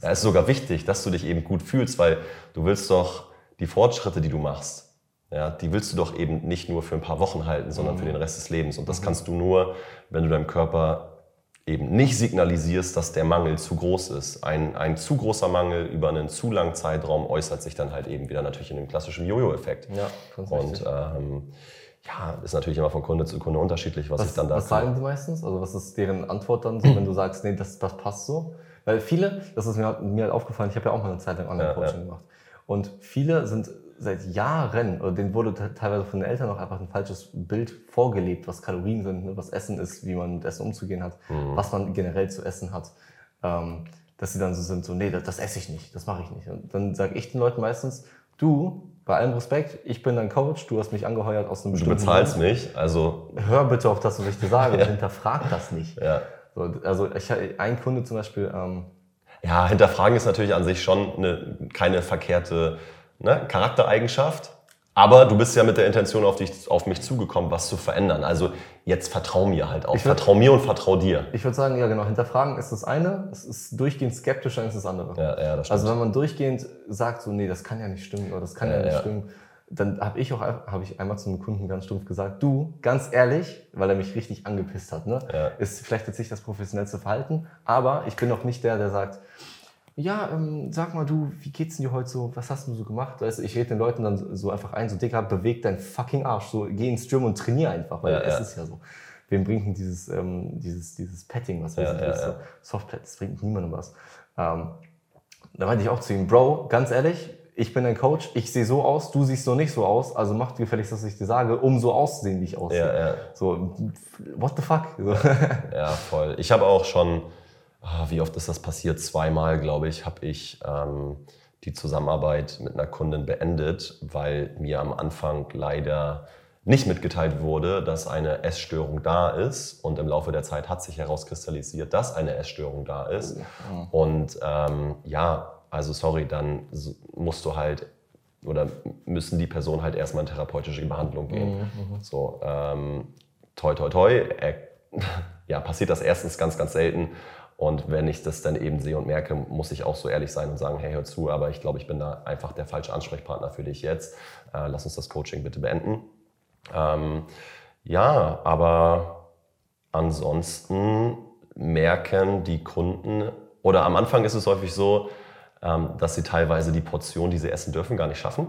Ja, ist sogar wichtig, dass du dich eben gut fühlst, weil du willst doch die Fortschritte, die du machst, ja, die willst du doch eben nicht nur für ein paar Wochen halten, sondern für den Rest des Lebens. Und das kannst du nur, wenn du deinem Körper eben nicht signalisierst, dass der Mangel zu groß ist. Ein, ein zu großer Mangel über einen zu langen Zeitraum äußert sich dann halt eben wieder natürlich in dem klassischen Jojo-Effekt. Ja, Und ähm, ja, ist natürlich immer von Kunde zu Kunde unterschiedlich, was, ich Was, dann da was sagen die meistens? Also was ist deren Antwort dann so, wenn du sagst, nee, das, das passt so? Weil viele, das ist mir, mir halt aufgefallen, ich habe ja auch mal eine Zeit lang Online-Coaching Ja, ja. gemacht. Und viele sind seit Jahren, oder denen wurde te- teilweise von den Eltern auch einfach ein falsches Bild vorgelebt, was Kalorien sind, ne, was Essen ist, wie man mit Essen umzugehen hat, Mhm. was man generell zu essen hat. Ähm, dass sie dann so sind, so, nee, das, das esse ich nicht, das mache ich nicht. Und dann sage ich den Leuten meistens, du, bei allem Respekt, ich bin dein Coach, du hast mich angeheuert aus einem Du bestimmten bezahlst Grund mich, also hör bitte auf das, was ich dir sage und hinterfrag das nicht. ja. So, also ich, ein Kunde zum Beispiel, ähm, Ja, hinterfragen ist natürlich an sich schon eine, keine verkehrte ne, Charaktereigenschaft. Aber du bist ja mit der Intention auf, dich, auf mich zugekommen, was zu verändern. Also jetzt vertrau mir halt auch. Ich würd- vertrau mir und vertrau dir. ich würde sagen, ja genau, hinterfragen ist das eine, es ist durchgehend skeptisch, dann ist das andere. Ja, ja, das stimmt. also wenn man durchgehend sagt, so nee, das kann ja nicht stimmen oder das kann ja, Ja, nicht ja. stimmen, dann habe ich auch habe ich einmal zu einem Kunden ganz stumpf gesagt, du, ganz ehrlich, weil er mich richtig angepisst hat, ne? Ja. ist vielleicht jetzt nicht das professionellste Verhalten, aber ich bin auch nicht der, der sagt, ja, ähm, sag mal du, wie geht's denn dir heute so? Was hast du so gemacht? Weißt du, ich rede den Leuten dann so einfach ein, so Dicker, beweg deinen fucking Arsch, so geh ins Gym und trainier einfach, weil Ja, es ja. ist ja so. Wem bringt denn dieses, ähm, dieses, dieses Petting, was wir Ja, ja, so Softpad, das bringt niemandem was. Ähm, da meinte ich auch zu ihm, Bro, ganz ehrlich, ich bin dein Coach, ich sehe so aus, du siehst so nicht so aus, also mach dir gefälligst, was ich dir sage, um so auszusehen, wie ich aussehe. Ja, ja. So, what the fuck? So. Ja, voll. Ich habe auch schon, wie oft ist das passiert? Zweimal, glaube ich, habe ich ähm, die Zusammenarbeit mit einer Kundin beendet, weil mir am Anfang leider nicht mitgeteilt wurde, dass eine Essstörung da ist. Und im Laufe der Zeit hat sich herauskristallisiert, dass eine Essstörung da ist. Und ähm, ja, also sorry, dann musst du halt oder müssen die Personen halt erstmal in therapeutische Behandlung gehen. So, ähm, toi, toi, toi. Äh, ja, passiert das erstens ganz, ganz selten. Und wenn ich das dann eben sehe und merke, muss ich auch so ehrlich sein und sagen, hey, hör zu, aber ich glaube, ich bin da einfach der falsche Ansprechpartner für dich jetzt. Äh, lass uns das Coaching bitte beenden. Ähm, ja, aber ansonsten merken die Kunden, oder am Anfang ist es häufig so, ähm, dass sie teilweise die Portion, die sie essen dürfen, gar nicht schaffen.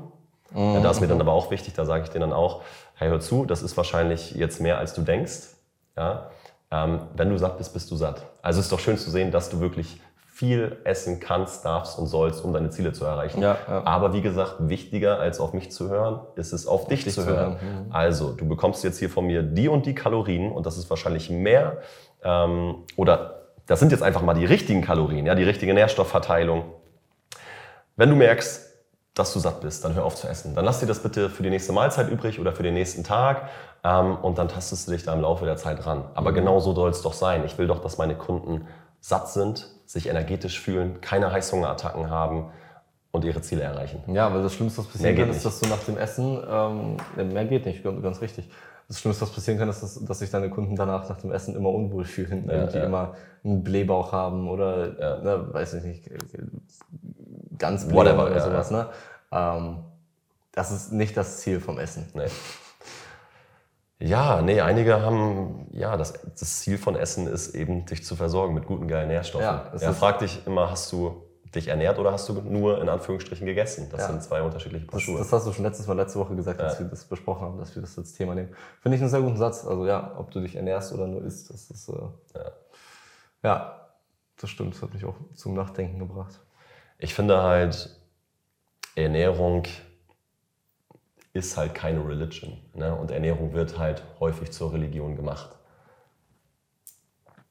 Ja, da ist mir dann aber auch wichtig, da sage ich denen dann auch, hey, hör zu, das ist wahrscheinlich jetzt mehr, als du denkst. Ja? Ähm, wenn du satt bist, bist du satt. Also es ist doch schön zu sehen, dass du wirklich viel essen kannst, darfst und sollst, um deine Ziele zu erreichen. Ja, ja. Aber wie gesagt, wichtiger als auf mich zu hören, ist es auf dich, dich zu hören. hören, Also, du bekommst jetzt hier von mir die und die Kalorien und das ist wahrscheinlich mehr ähm, oder das sind jetzt einfach mal die richtigen Kalorien, ja, die richtige Nährstoffverteilung. Wenn du merkst, dass du satt bist, dann hör auf zu essen. Dann lass dir das bitte für die nächste Mahlzeit übrig oder für den nächsten Tag ähm, und dann tastest du dich da im Laufe der Zeit ran. Aber genau so soll es doch sein. Ich will doch, dass meine Kunden satt sind, sich energetisch fühlen, keine Heißhungerattacken haben und ihre Ziele erreichen. Ja, weil das Schlimmste, was passieren kann, ist, dass du nach dem Essen, ähm, mehr geht nicht, ganz richtig. Das Schlimmste, was passieren kann, ist, dass, dass sich deine Kunden danach nach dem Essen immer unwohl fühlen, Ja, irgendwie ja. immer einen Blähbauch haben oder, Ja. ne, weiß ich nicht, ganz Whatever, oder sowas. Ne? Ähm, das ist nicht das Ziel vom Essen. Nee. Ja, nee, einige haben, ja, das, das Ziel von Essen ist eben, dich zu versorgen mit guten, geilen Nährstoffen. Ja, er fragt dich immer, hast du dich ernährt oder hast du nur in Anführungsstrichen gegessen? Das Ja. sind zwei unterschiedliche Paar Das, Schuhe. das hast du schon letztes Mal, letzte Woche gesagt, als Ja. wir das besprochen haben, dass wir das als Thema nehmen. Finde ich einen sehr guten Satz. Also ja, ob du dich ernährst oder nur isst, das ist, äh, Ja. ja, das stimmt. Das hat mich auch zum Nachdenken gebracht. Ich finde halt, Ernährung ist halt keine Religion. Ne? Und Ernährung wird halt häufig zur Religion gemacht.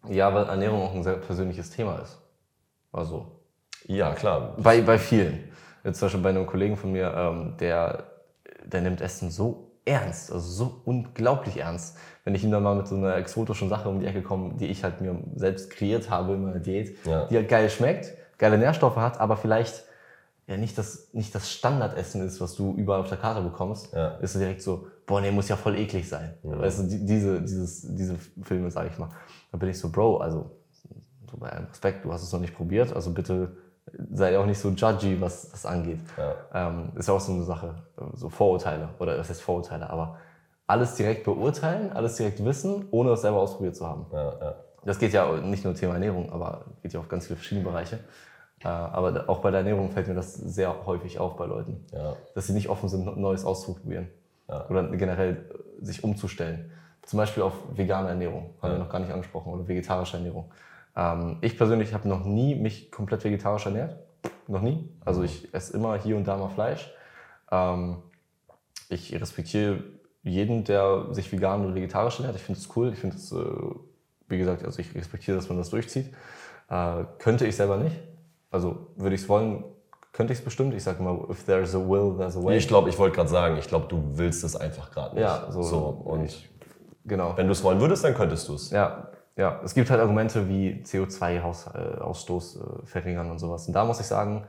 Ja, weil Ernährung auch ein sehr persönliches Thema ist. Also Ja, klar. bei, bei vielen. Jetzt zum Beispiel bei einem Kollegen von mir, ähm, der, der nimmt Essen so ernst, also so unglaublich ernst. Wenn ich ihm dann mal mit so einer exotischen Sache um die Ecke komme, die ich halt mir selbst kreiert habe in meiner Diät, Ja. die halt geil schmeckt, geile Nährstoffe hat, aber vielleicht ja nicht das, nicht das Standardessen ist, was du überall auf der Karte bekommst, Ja. ist du direkt so, boah, nee, muss ja voll eklig sein. Weißt du, die, diese, dieses, diese Filme, sage ich mal. Da bin ich so, Bro, also so bei allem Respekt, du hast es noch nicht probiert, also bitte sei auch nicht so judgy, was das angeht. Ja. Ähm, ist ja auch so eine Sache, so Vorurteile, oder das heißt Vorurteile, aber alles direkt beurteilen, alles direkt wissen, ohne es selber ausprobiert zu haben. Ja, ja. Das geht ja nicht nur Thema Ernährung, aber geht ja auf ganz viele verschiedene Bereiche. Äh, aber auch bei der Ernährung fällt mir das sehr häufig auf bei Leuten, Ja. dass sie nicht offen sind, Neues auszuprobieren oder generell äh, sich umzustellen. Zum Beispiel auf vegane Ernährung, haben wir noch gar nicht angesprochen, oder vegetarische Ernährung. Ähm, ich persönlich habe noch nie mich komplett vegetarisch ernährt, noch nie. Also ich esse immer hier und da mal Fleisch. Ähm, ich respektiere jeden, der sich vegan oder vegetarisch ernährt. Ich finde es cool. Ich finde es, äh, wie gesagt, also ich respektiere, dass man das durchzieht. Könnte ich selber nicht. Also würde ich es wollen, könnte ich es bestimmt. Ich sage immer, if there's a will, there's a way. Ich glaube, ich wollte gerade sagen, ich glaube, du willst es einfach gerade nicht. Ja, so- und ich- genau. wenn du es wollen würdest, dann könntest du es. Ja, ja. Es gibt halt Argumente wie CO2-Ausstoß äh, verringern und sowas. Und da muss ich sagen,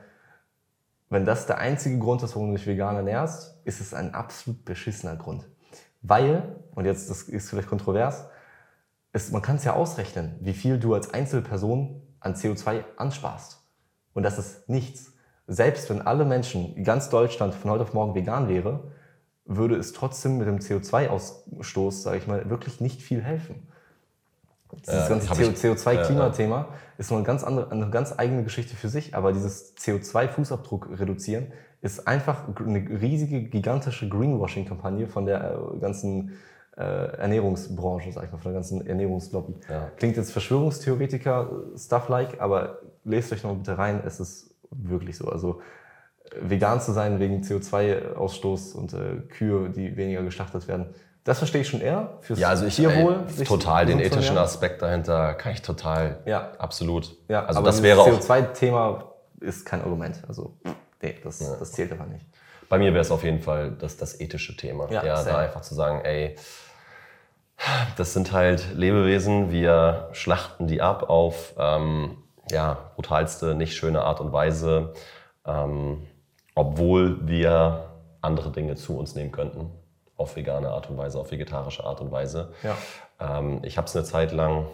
wenn das der einzige Grund ist, warum du dich vegan ernährst, ist es ein absolut beschissener Grund. Weil, und jetzt das ist vielleicht kontrovers, ist, man kann es ja ausrechnen, wie viel du als Einzelperson an CO2 ansparst. Und das ist nichts. Selbst wenn alle Menschen, in ganz Deutschland von heute auf morgen vegan wäre, würde es trotzdem mit dem CO2-Ausstoß, sage ich mal, wirklich nicht viel helfen. Dieses Ja, ganze hab ich- CO2-Klimathema ist noch eine ganz, andere, eine ganz eigene Geschichte für sich, aber dieses CO2-Fußabdruck reduzieren ist einfach eine riesige, gigantische Greenwashing-Kampagne von der äh, ganzen äh, Ernährungsbranche, sag ich mal, von der ganzen Ernährungslobby. Ja. Klingt jetzt Verschwörungstheoretiker-Stuff-like, aber lest euch noch bitte rein, es ist wirklich so. Also äh, vegan zu sein wegen CO2-Ausstoß und äh, Kühe, die weniger geschlachtet werden, das verstehe ich schon eher. Fürs Ja, also ich Tierwohl. ey, total den ethischen. Aspekt dahinter kann ich total Ja. absolut. Ja, also aber das wäre auch CO2-Thema ist kein Argument. Also, nee, das, das zählt einfach nicht. bei mir wäre es auf jeden Fall das, das ethische Thema. Ja, Ja, da einfach zu sagen, ey, das sind halt Lebewesen, wir schlachten die ab auf ähm, ja, brutalste, nicht schöne Art und Weise, ähm, obwohl wir andere Dinge zu uns nehmen könnten. Auf vegane Art und Weise, auf vegetarische Art und Weise. Ja. Ähm, ich habe es eine Zeit lang,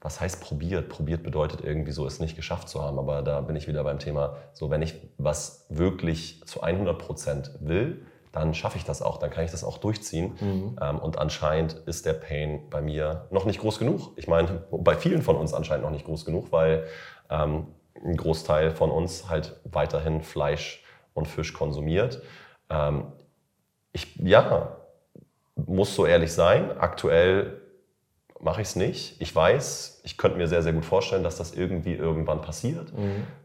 was heißt probiert? Probiert bedeutet irgendwie so, es nicht geschafft zu haben. Aber da bin ich wieder beim Thema, so wenn ich was wirklich zu 100 Prozent will, dann schaffe ich das auch, dann kann ich das auch durchziehen. Ähm, und anscheinend ist der Pain bei mir noch nicht groß genug. Ich meine, bei vielen von uns anscheinend noch nicht groß genug, weil ähm, ein Großteil von uns halt weiterhin Fleisch und Fisch konsumiert. Ähm, ich, ja, muss so ehrlich sein, aktuell mache ich es nicht. Ich weiß, ich könnte mir sehr, sehr gut vorstellen, dass das irgendwie irgendwann passiert.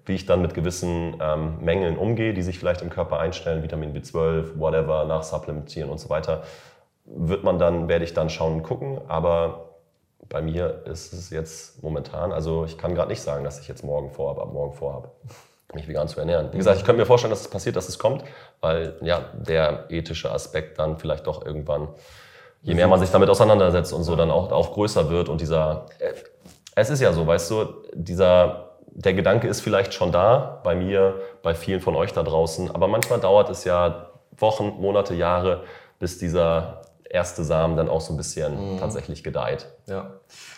Wie ich dann mit gewissen ähm, Mängeln umgehe, die sich vielleicht im Körper einstellen, Vitamin B12, whatever, nachsupplementieren und so weiter, wird man dann, werde ich dann schauen und gucken. Aber bei mir ist es jetzt momentan, also ich kann gerade nicht sagen, dass ich jetzt morgen vorhabe, ab morgen vorhabe, mich vegan zu ernähren. Wie gesagt, ich könnte mir vorstellen, dass es passiert, dass es kommt, weil ja, der ethische Aspekt dann vielleicht doch irgendwann, je mehr man sich damit auseinandersetzt und so, dann auch, auch größer wird und dieser, äh, es ist ja so, weißt du, dieser, der Gedanke ist vielleicht schon da, bei mir, bei vielen von euch da draußen, aber manchmal dauert es ja Wochen, Monate, Jahre, bis dieser erste Samen dann auch so ein bisschen mhm. tatsächlich gedeiht. Ja,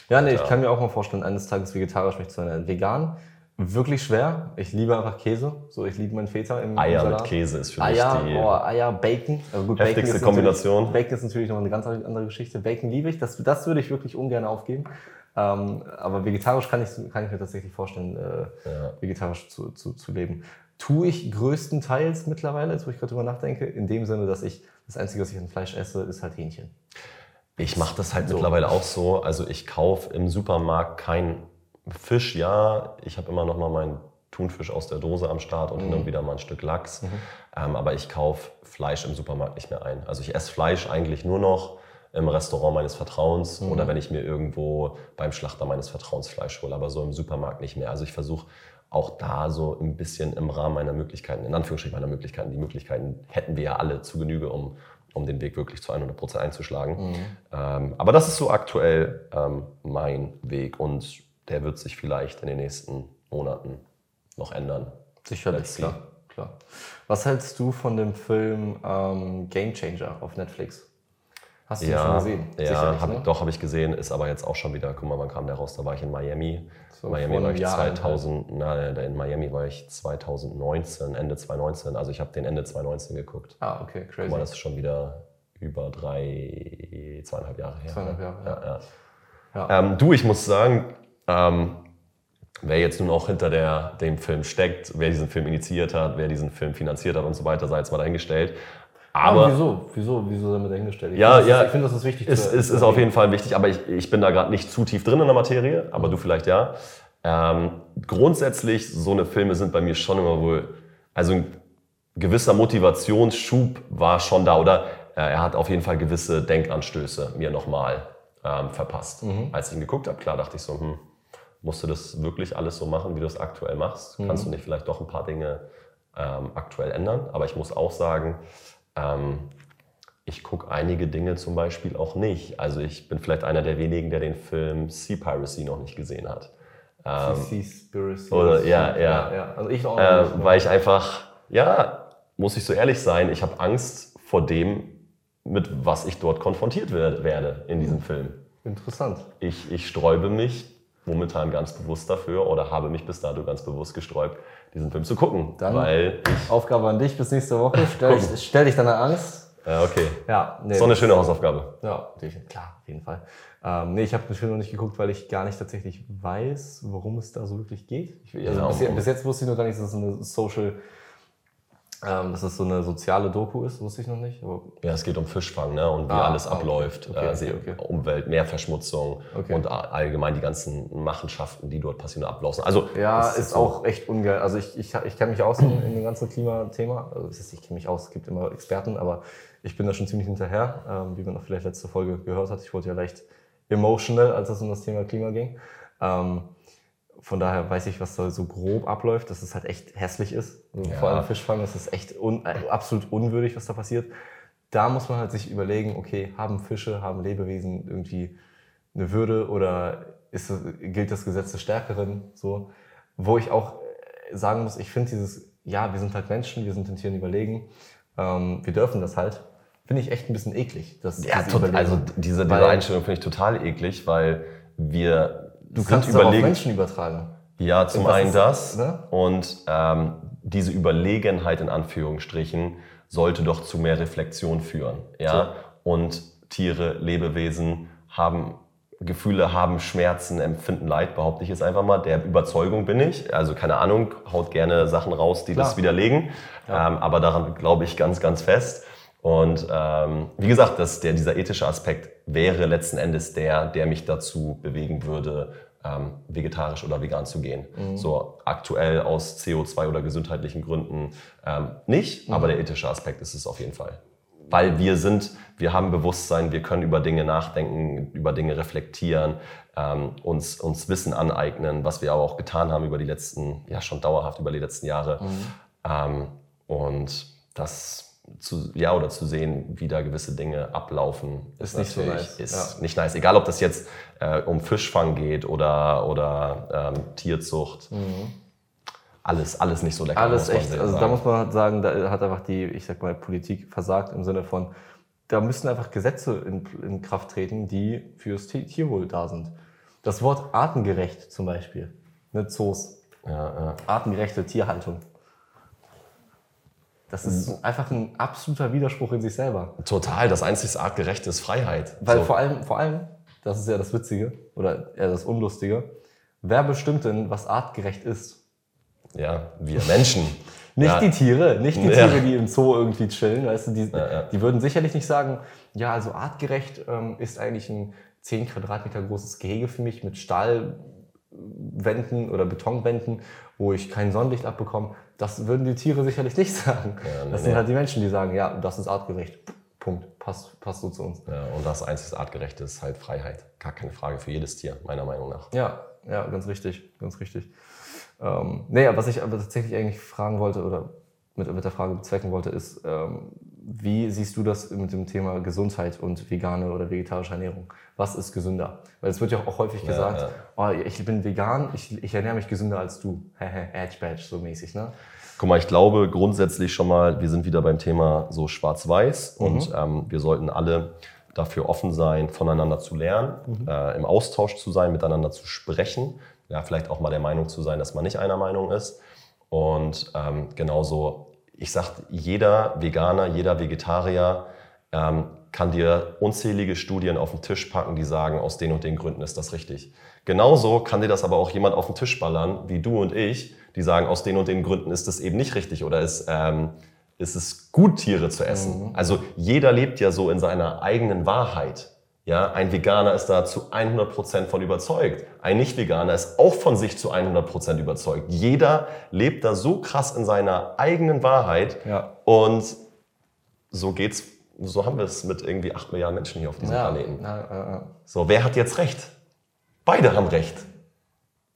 ja nee, ich kann mir auch mal vorstellen, eines Tages vegetarisch mich zu ernähren. Vegan wirklich schwer. Ich liebe einfach Käse. So, ich liebe meinen Feta im Eier im mit Käse ist für Eier, mich die oh, Eier, Bacon. Also gut, heftigste Bacon Kombination. Bacon ist natürlich noch eine ganz andere Geschichte. Bacon liebe ich. Das, das würde ich wirklich ungern aufgeben. Ähm, aber vegetarisch kann ich, kann ich mir tatsächlich vorstellen, äh, ja. vegetarisch zu, zu, zu leben. Tue ich größtenteils mittlerweile, jetzt wo ich gerade drüber nachdenke, in dem Sinne, dass ich das Einzige, was ich an Fleisch esse, ist halt Hähnchen. Ich mache das halt so. mittlerweile auch so. Also ich kaufe im Supermarkt kein Fisch, ja. Ich habe immer noch mal meinen Thunfisch aus der Dose am Start und mhm. hin und wieder mal ein Stück Lachs. Mhm. Ähm, aber ich kaufe Fleisch im Supermarkt nicht mehr ein. Also ich esse Fleisch eigentlich nur noch im Restaurant meines Vertrauens mhm. oder wenn ich mir irgendwo beim Schlachter meines Vertrauens Fleisch hole, aber so im Supermarkt nicht mehr. Also ich versuche auch da so ein bisschen im Rahmen meiner Möglichkeiten, in Anführungsstrichen meiner Möglichkeiten, die Möglichkeiten hätten wir ja alle zu Genüge, um, um den Weg wirklich zu 100 Prozent einzuschlagen. Mhm. Ähm, aber das ist so aktuell ähm, mein Weg und der wird sich vielleicht in den nächsten Monaten noch ändern. Sicherlich, klar, klar. Was hältst du von dem Film ähm, Game Changer auf Netflix? Hast du ja, schon gesehen? Ja, hab, ne? doch, habe ich gesehen. Ist aber jetzt auch schon wieder, guck mal, wann kam der raus? Da war ich in Miami. So, Miami war ich Jahr 2000, na, in Miami war ich 2019, Ende 2019. Also ich habe den Ende 2019 geguckt. Ah, okay, crazy. Guck mal, das ist schon wieder über drei, zweieinhalb Jahre her. Zweieinhalb Jahre, ja. ja, ja. Ähm, du, ich muss sagen, ähm, wer jetzt nun auch hinter der, dem Film steckt, wer diesen Film initiiert hat, wer diesen Film finanziert hat und so weiter, sei jetzt mal dahingestellt. Aber, aber wieso? Wieso? Wieso damit dahingestellt? Ich ja, finde, ja. ich finde, das ist wichtig. Es, es ist auf jeden Fall wichtig, aber ich, ich bin da gerade nicht zu tief drin in der Materie, aber du vielleicht ja. Ähm, grundsätzlich, so eine Filme sind bei mir schon immer wohl, also ein gewisser Motivationsschub war schon da oder äh, er hat auf jeden Fall gewisse Denkanstöße mir nochmal ähm, verpasst. Mhm. Als ich ihn geguckt habe, klar dachte ich so, hm, musst du das wirklich alles so machen, wie du es aktuell machst? Mhm. Kannst du nicht vielleicht doch ein paar Dinge ähm, aktuell ändern? Aber ich muss auch sagen, ähm, ich gucke einige Dinge zum Beispiel auch nicht. Also ich bin vielleicht einer der wenigen, der den Film Sea Piracy noch nicht gesehen hat. Ähm, Seaspiracy. Oder, ja, ja. ja, ja. Also ich auch äh, nicht, Weil ich einfach, ja, muss ich so ehrlich sein, ich habe Angst vor dem, mit was ich dort konfrontiert werde in diesem Film. Interessant. Ich, ich sträube mich momentan ganz bewusst dafür oder habe mich bis dato ganz bewusst gesträubt, diesen Film zu gucken. Dann weil Aufgabe an dich bis nächste Woche. Stell, dich, stell dich deine Angst. Ja, okay. Ja, nee, so eine schöne Hausaufgabe. Ja, klar, auf jeden Fall. Ähm, nee, ich habe den Film noch nicht geguckt, weil ich gar nicht tatsächlich weiß, worum es da so wirklich geht. Ich, also ja, bis, bis, jetzt wusste ich noch gar nicht, dass es eine Social ähm, dass es so eine soziale Doku ist, wusste ich noch nicht. Ja, es geht um Fischfang ne? und wie ah, alles ah, abläuft. Okay, okay, okay. Umwelt, Meerverschmutzung und allgemein die ganzen Machenschaften, die dort passieren, ablaufen. Also, ja, ist, ist so auch echt ungeil. Also ich, ich, ich kenne mich aus in, in dem ganzen Klimathema. Also das ich kenne mich aus, es gibt immer Experten, aber ich bin da schon ziemlich hinterher, ähm, wie man auch vielleicht letzte Folge gehört hat. Ich wurde ja leicht emotional, als es um das Thema Klima ging. Ähm, von daher weiß ich, was da so grob abläuft, dass es halt echt hässlich ist. Ja. Vor allem Fischfang, das ist echt un, äh, absolut unwürdig, was da passiert. Da muss man halt sich überlegen, okay, haben Fische, haben Lebewesen irgendwie eine Würde oder ist, gilt das Gesetz des Stärkeren? So, wo ich auch äh, sagen muss, ich finde dieses, ja, wir sind halt Menschen, wir sind den Tieren überlegen, ähm, wir dürfen das halt, finde ich echt ein bisschen eklig. Das, ja, tot, also diese, diese Einstellung finde ich total eklig, weil wir Du kannst es auf Menschen übertragen. Ja, zum einen das. Ne? Und ähm, diese Überlegenheit in Anführungsstrichen sollte doch zu mehr Reflexion führen. Ja? So. Und Tiere, Lebewesen haben Gefühle, haben Schmerzen, empfinden Leid, behaupte ich jetzt einfach mal. Der Überzeugung bin ich. Also keine Ahnung, haut gerne Sachen raus, die Klar. das widerlegen. Ja. Ähm, aber daran glaube ich ganz, ganz fest. Und ähm, wie gesagt, dass der, dieser ethische Aspekt wäre letzten Endes der, der mich dazu bewegen würde, ähm, vegetarisch oder vegan zu gehen. Mhm. So aktuell aus CO2 oder gesundheitlichen Gründen ähm, nicht, mhm. aber der ethische Aspekt ist es auf jeden Fall. Weil wir sind, wir haben Bewusstsein, wir können über Dinge nachdenken, über Dinge reflektieren, ähm, uns, uns Wissen aneignen, was wir aber auch getan haben über die letzten, ja schon dauerhaft über die letzten Jahre. Mhm. Ähm, und das zu, ja, oder zu sehen, wie da gewisse Dinge ablaufen, ist, nicht so nice. Ist ja. nicht nice. Egal, ob das jetzt äh, um Fischfang geht oder, oder ähm, Tierzucht. Mhm. Alles, alles nicht so lecker. Alles echt. Also sagen. da muss man halt sagen, da hat einfach die, ich sag mal, Politik versagt im Sinne von, da müssten einfach Gesetze in, in Kraft treten, die fürs Tierwohl da sind. Das Wort artengerecht zum Beispiel, ne, Zoos. Ja, ja. Artengerechte Tierhaltung. Das ist mhm. einfach ein absoluter Widerspruch in sich selber. Total, das einzige artgerechte ist Freiheit. Weil so. vor allem, vor allem, das ist ja das Witzige oder eher das Unlustige, wer bestimmt denn, was artgerecht ist? Ja, wir Menschen. nicht ja. die Tiere, nicht die ja. Tiere, die im Zoo irgendwie chillen, weißt du, die, ja, die würden sicherlich nicht sagen, ja, also artgerecht ähm, ist eigentlich ein 10 Quadratmeter großes Gehege für mich mit Stahlwänden oder Betonwänden, wo ich kein Sonnenlicht abbekomme. Das würden die Tiere sicherlich nicht sagen. Ja, nee, das sind nee. halt die Menschen, die sagen, ja, das ist artgerecht. Punkt. Passt, passt so zu uns. Ja, und das einzige Artgerechte ist halt Freiheit. Gar keine Frage für jedes Tier, meiner Meinung nach. Ja, ja, ganz richtig, ganz richtig. Ähm, nee, was ich aber tatsächlich eigentlich fragen wollte oder mit, mit der Frage bezwecken wollte, ist, ähm, wie siehst du das mit dem Thema Gesundheit und vegane oder vegetarische Ernährung? Was ist gesünder? Weil es wird ja auch häufig gesagt, ja. Oh, ich bin vegan, ich, ich ernähre mich gesünder als du. Edge Badge, so mäßig, ne? Guck mal, ich glaube grundsätzlich schon mal, wir sind wieder beim Thema so schwarz-weiß mhm. und ähm, wir sollten alle dafür offen sein, voneinander zu lernen, mhm. äh, im Austausch zu sein, miteinander zu sprechen, ja, vielleicht auch mal der Meinung zu sein, dass man nicht einer Meinung ist. Und ähm, genauso ich sage, jeder Veganer, jeder Vegetarier ähm, kann dir unzählige Studien auf den Tisch packen, die sagen, aus den und den Gründen ist das richtig. Genauso kann dir das aber auch jemand auf den Tisch ballern, wie du und ich, die sagen, aus den und den Gründen ist das eben nicht richtig oder ist, ähm, ist es gut, Tiere zu essen. Mhm. Also jeder lebt ja so in seiner eigenen Wahrheit. Ja, ein Veganer ist da zu 100% von überzeugt. Ein Nicht-Veganer ist auch von sich zu 100% überzeugt. Jeder lebt da so krass in seiner eigenen Wahrheit. Ja. Und so geht's, so haben wir es mit irgendwie 8 Milliarden Menschen hier auf diesem ja. Planeten. Ja, so, wer hat jetzt recht? Beide haben recht.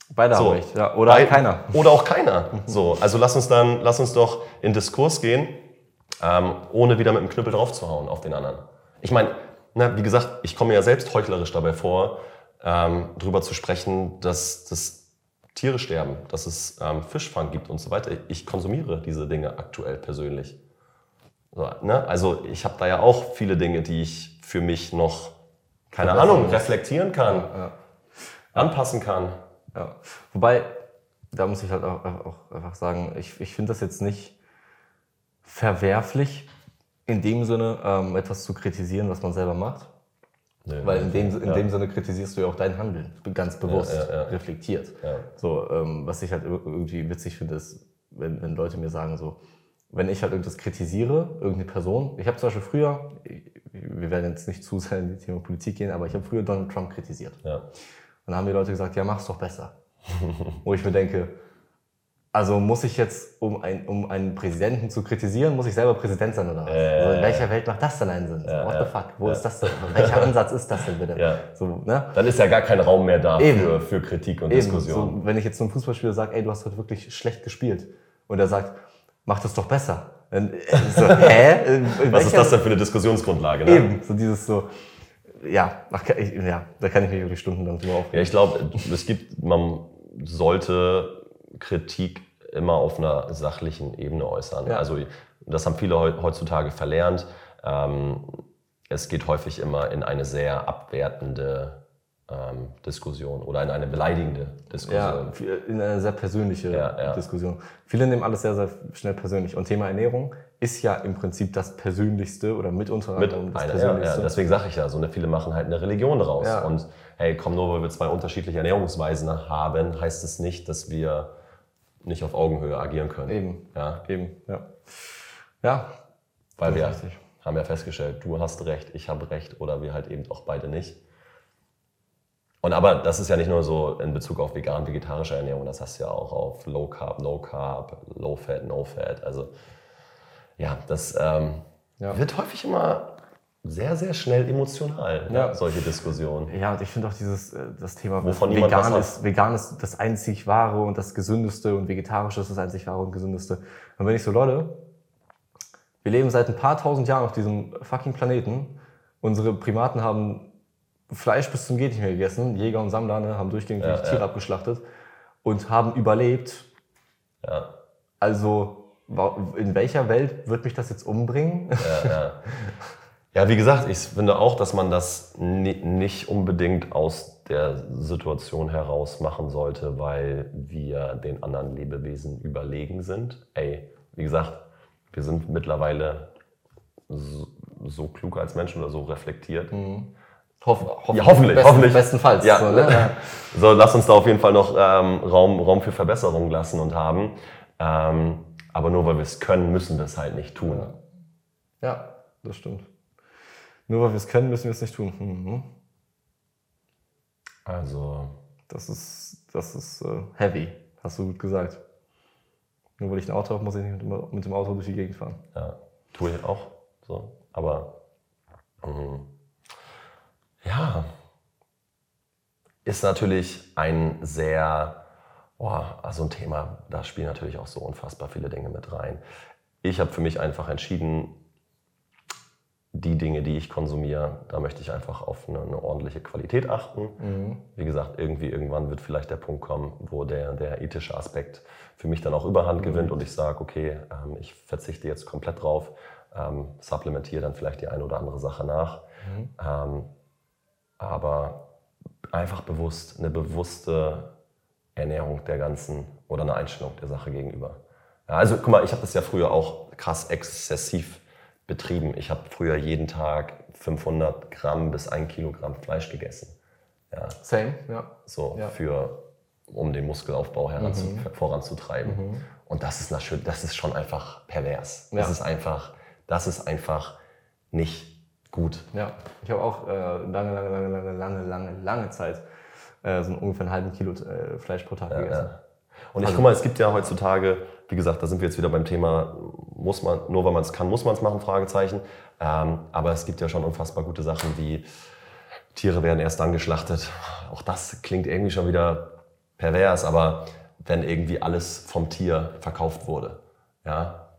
Beide so. haben recht, ja. Oder Beid keiner. Oder auch keiner. So, also lass uns dann, lass uns doch in Diskurs gehen, ähm, ohne wieder mit dem Knüppel draufzuhauen auf den anderen. Ich meine, na, wie gesagt, ich komme ja selbst heuchlerisch dabei vor, ähm, darüber zu sprechen, dass das Tiere sterben, dass es ähm, Fischfang gibt und so weiter. Ich konsumiere diese Dinge aktuell persönlich. So, ne? Also ich habe da ja auch viele Dinge, die ich für mich noch, keine Ahnung, reflektieren kann, ja, ja. anpassen kann. Ja. Wobei, da muss ich halt auch, auch einfach sagen, ich, ich finde das jetzt nicht verwerflich, in dem Sinne ähm, etwas zu kritisieren, was man selber macht. Nee, Weil in dem, in ja. dem Sinne kritisierst du ja auch dein Handeln, ganz bewusst, ja, ja, reflektiert. So, ähm, was ich halt irgendwie witzig finde, ist, wenn, wenn Leute mir sagen, so, wenn ich halt irgendwas kritisiere, irgendeine Person, ich habe zum Beispiel früher, wir werden jetzt nicht zu sehr in die Thema Politik gehen, aber ich habe früher Donald Trump kritisiert. Und dann haben die Leute gesagt, ja, mach's doch besser. Wo ich mir denke, also muss ich jetzt, um, ein, um einen Präsidenten zu kritisieren, muss ich selber Präsident sein oder was? Äh, also in welcher Welt macht das denn einen Sinn? Äh, What the fuck? Wo äh, ist das denn? Welcher Ansatz ist das denn bitte? Ja. So, ne? Dann ist ja gar kein Raum mehr da für, für Kritik und Eben. Diskussion. So, wenn ich jetzt zum Fußballspieler sage, ey, du hast heute wirklich schlecht gespielt und er sagt, mach das doch besser. Dann, äh, so, hä? was ist das denn für eine Diskussionsgrundlage? Ne? Eben, so dieses so, ja, ach, ja, da kann ich mich wirklich stundenlang drüber aufregen. Ja, ich glaube, es gibt, man sollte Kritik immer auf einer sachlichen Ebene äußern. Ja. Also das haben viele heutzutage verlernt. Ähm, es geht häufig immer in eine sehr abwertende ähm, Diskussion oder in eine beleidigende Diskussion. Ja, in eine sehr persönliche ja, ja. Diskussion. Viele nehmen alles sehr, sehr schnell persönlich. Und Thema Ernährung ist ja im Prinzip das Persönlichste oder mitunter Mit das eine, Persönlichste. Ja, Deswegen sage ich ja, so eine, viele machen halt eine Religion daraus. Und hey, komm nur, weil wir zwei unterschiedliche Ernährungsweisen haben, heißt es nicht, dass wir nicht auf Augenhöhe agieren können. Eben. Ja. Eben, ja. Ja. Weil wir richtig. haben ja festgestellt, du hast recht, ich habe recht oder wir halt eben auch beide nicht. Und aber das ist ja nicht nur so in Bezug auf vegan, vegetarische Ernährung, das hast du ja auch auf Low Carb, No Carb, Low Fat, No Fat. Also ja, das ähm, ja. wird häufig immer sehr, sehr schnell emotional, ne, ja. solche Diskussionen. Ja, und ich finde auch dieses äh, das Thema, Wovon vegan ist, vegan ist das einzig wahre und das gesündeste und vegetarisch ist das einzig wahre und gesündeste. Und wenn ich so, Leute, Wir leben seit ein paar tausend Jahren auf diesem fucking Planeten. Unsere Primaten haben Fleisch bis zum geht nicht mehr gegessen. Jäger und Sammler ne, haben durchgängig Ja, Tiere ja. abgeschlachtet und haben überlebt. Ja, Also in welcher Welt wird mich das jetzt umbringen? ja, ja. ja, wie gesagt, ich finde auch, dass man das ni nicht unbedingt aus der Situation heraus machen sollte, weil wir den anderen Lebewesen überlegen sind. Ey, wie gesagt, wir sind mittlerweile so, so klug als Menschen oder so reflektiert. Hoff, hoff, Ja, hoffentlich, besten, hoffentlich. Bestenfalls. Ja. So, ne? ja. So, lass uns da auf jeden Fall noch ähm, Raum, Raum für Verbesserungen lassen und haben. Ähm, aber nur weil wir es können, müssen wir es halt nicht tun. ja, das stimmt. Nur weil wir es können, müssen wir es nicht tun. Mhm. Also, Das ist, das ist äh, heavy, hast du gut gesagt. Nur weil ich ein Auto habe, muss ich nicht mit dem, mit dem Auto durch die Gegend fahren. ja, tue ich auch. So. Aber ähm, ja, ist natürlich ein sehr, boah, also ein Thema, da spielen natürlich auch so unfassbar viele Dinge mit rein. Ich habe für mich einfach entschieden, die Dinge, die ich konsumiere, da möchte ich einfach auf eine, eine ordentliche Qualität achten. Wie gesagt, irgendwie irgendwann wird vielleicht der Punkt kommen, wo der, der ethische Aspekt für mich dann auch Überhand gewinnt und ich sage, okay, ähm, ich verzichte jetzt komplett drauf, ähm, supplementiere dann vielleicht die eine oder andere Sache nach. Ähm, aber einfach bewusst, eine bewusste Ernährung der ganzen oder eine Einstellung der Sache gegenüber. Ja, also guck mal, ich habe das ja früher auch krass exzessiv betrieben. Ich habe früher jeden Tag 500 Gramm bis 1 Kilogramm Fleisch gegessen. Ja, Same, ja. so Ja. für, um den Muskelaufbau heranzu, voranzutreiben. Und das ist, natürlich, das ist schon einfach pervers. Das Ja. ist einfach, das ist einfach nicht gut. Ja, ich habe auch äh, lange, lange, lange, lange, lange, lange, lange Zeit äh, so ungefähr einen halben Kilo äh, Fleisch pro Tag gegessen. Ja. Und ich guck mal, es gibt ja heutzutage, wie gesagt, da sind wir jetzt wieder beim Thema, muss man, nur weil man es kann, muss man es machen, Fragezeichen. Ähm, aber es gibt ja schon unfassbar gute Sachen wie Tiere werden erst dann geschlachtet. Auch das klingt irgendwie schon wieder pervers, aber wenn irgendwie alles vom Tier verkauft wurde, ja,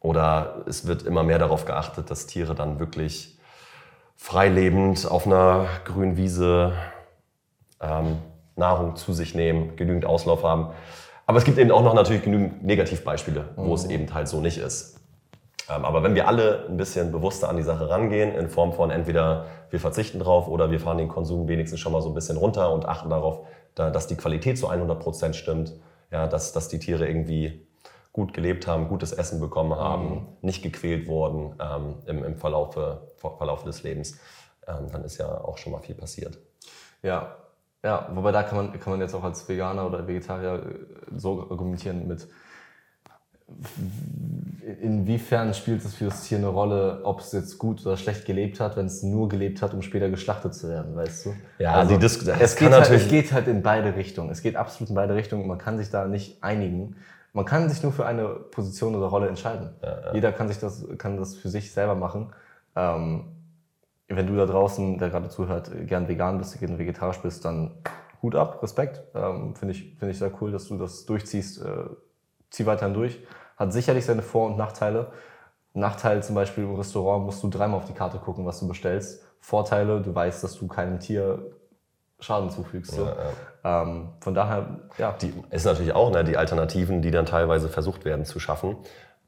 oder es wird immer mehr darauf geachtet, dass Tiere dann wirklich freilebend auf einer grünen Wiese ähm, Nahrung zu sich nehmen, genügend Auslauf haben. Aber es gibt eben auch noch natürlich genügend Negativbeispiele, wo es eben halt so nicht ist. Ähm, aber wenn wir alle ein bisschen bewusster an die Sache rangehen, in Form von entweder wir verzichten drauf oder wir fahren den Konsum wenigstens schon mal so ein bisschen runter und achten darauf, da, dass die Qualität zu 100 Prozent stimmt, ja, dass, dass die Tiere irgendwie gut gelebt haben, gutes Essen bekommen haben, nicht gequält wurden ähm, im, im Verlaufe, Verlauf des Lebens, ähm, dann ist ja auch schon mal viel passiert. Ja, ja, wobei da kann man, kann man jetzt auch als Veganer oder Vegetarier äh, so argumentieren mit, inwiefern spielt es für das Tier eine Rolle, ob es jetzt gut oder schlecht gelebt hat, wenn es nur gelebt hat, um später geschlachtet zu werden, weißt du? Ja, also, die Dis- das es, geht halt, es geht halt in beide Richtungen. Es geht absolut in beide Richtungen. Man kann sich da nicht einigen. Man kann sich nur für eine Position oder Rolle entscheiden. Jeder kann sich das, kann das für sich selber machen. Ähm, wenn du da draußen, der gerade zuhört, gern vegan bist, gern vegetarisch bist, dann Hut ab, Respekt. Ähm, Finde ich, finde ich sehr cool, dass du das durchziehst. Äh, zieh weiterhin durch. Hat sicherlich seine Vor- und Nachteile. Nachteil zum Beispiel im Restaurant musst du dreimal auf die Karte gucken, was du bestellst. Vorteile, du weißt, dass du keinem Tier Schaden zufügst. So. Ähm, von daher, ja. Die ist natürlich auch ne, die Alternativen, die dann teilweise versucht werden zu schaffen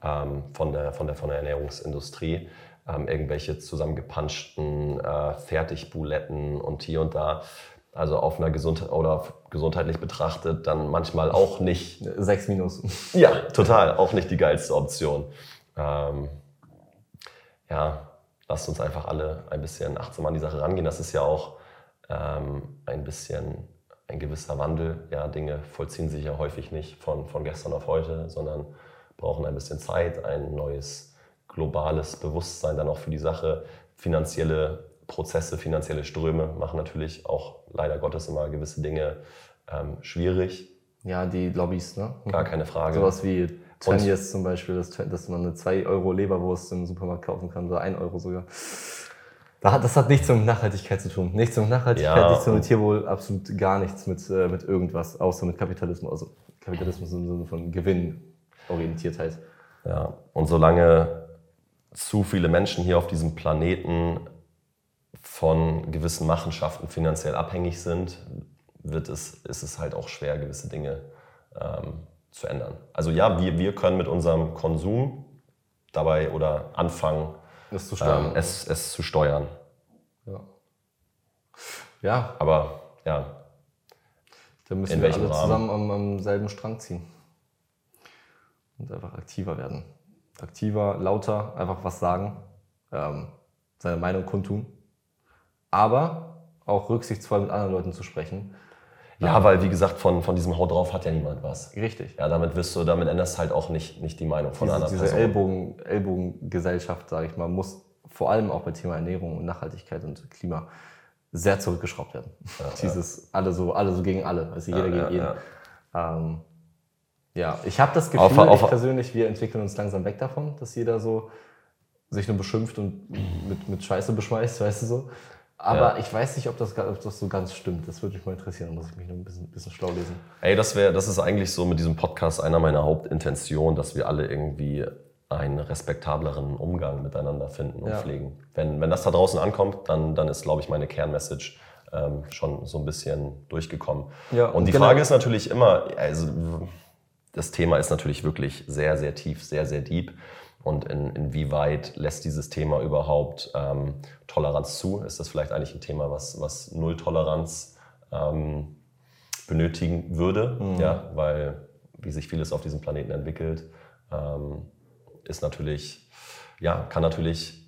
ähm, von, der, von, der, von der Ernährungsindustrie. Ähm, irgendwelche zusammengepanschten äh, Fertigbuletten und hier und da. Also auf einer Gesundheit oder gesundheitlich betrachtet dann manchmal auch nicht Sechs Minus. Ja, total. Auch nicht die geilste Option. Ähm, ja, lasst uns einfach alle ein bisschen achtsam an die Sache rangehen. Das ist ja auch ähm, ein bisschen ein gewisser Wandel. Ja, Dinge vollziehen sich ja häufig nicht von, von gestern auf heute, sondern brauchen ein bisschen Zeit, ein neues globales Bewusstsein dann auch für die Sache. Finanzielle Prozesse, finanzielle Ströme machen natürlich auch leider Gottes immer gewisse Dinge ähm, schwierig. Ja, die Lobbys, ne? Gar keine Frage. Sowas wie Tönnies zum Beispiel, dass, dass man eine 2 Euro Leberwurst im Supermarkt kaufen kann oder 1 Euro sogar. Das hat nichts mit Nachhaltigkeit zu tun. Nichts mit Nachhaltigkeit, Ja, nichts mit Tierwohl, absolut gar nichts mit, äh, mit irgendwas, außer mit Kapitalismus. Also Kapitalismus im Sinne von Gewinnorientiertheit. Ja, und solange zu viele Menschen hier auf diesem Planeten von gewissen Machenschaften finanziell abhängig sind, wird es, ist es halt auch schwer, gewisse Dinge ähm, zu ändern. Also ja, wir, wir können mit unserem Konsum dabei oder anfangen, es zu steuern. Ähm, es, es zu steuern. Ja. ja. Aber ja. Da müssen In wir alle Rahmen? zusammen am, am selben Strang ziehen. Und einfach aktiver werden. Aktiver, lauter, einfach was sagen, ähm, seine Meinung kundtun. Aber auch rücksichtsvoll mit anderen Leuten zu sprechen. Ja, weil wie gesagt, von, von diesem Haut drauf hat ja niemand was. Richtig. Ja, damit wirst du, damit änderst halt auch nicht, nicht die Meinung von Diese, einer diese Person. Ellbogen, Ellbogengesellschaft, sage ich mal, muss vor allem auch bei Thema Ernährung und Nachhaltigkeit und Klima sehr zurückgeschraubt werden. Dieses alle so, alle so gegen alle, also jeder Ja, gegen ja, jeden. Ja, ähm, ja ich habe das Gefühl, Auf- auf- ich persönlich, wir entwickeln uns langsam weg davon, dass jeder so sich nur beschimpft und mit, mit Scheiße beschmeißt, weißt du so. Aber Ja. ich weiß nicht, ob das, ob das so ganz stimmt. Das würde mich mal interessieren, da muss ich mich noch ein bisschen, bisschen schlau lesen. Ey, das wäre, das ist eigentlich so mit diesem Podcast einer meiner Hauptintentionen, dass wir alle irgendwie einen respektableren Umgang miteinander finden und Ja. pflegen. Wenn, wenn das da draußen ankommt, dann, dann ist, glaube ich, meine Kernmessage ähm, schon so ein bisschen durchgekommen. Ja, und die genau. Frage ist natürlich immer, also das Thema ist natürlich wirklich sehr, sehr tief, sehr, sehr deep. Und in, inwieweit lässt dieses Thema überhaupt ähm, Toleranz zu? Ist das vielleicht eigentlich ein Thema, was, was Null-Toleranz ähm, benötigen würde? Ja, weil wie sich vieles auf diesem Planeten entwickelt, ähm, ist natürlich, ja, kann natürlich,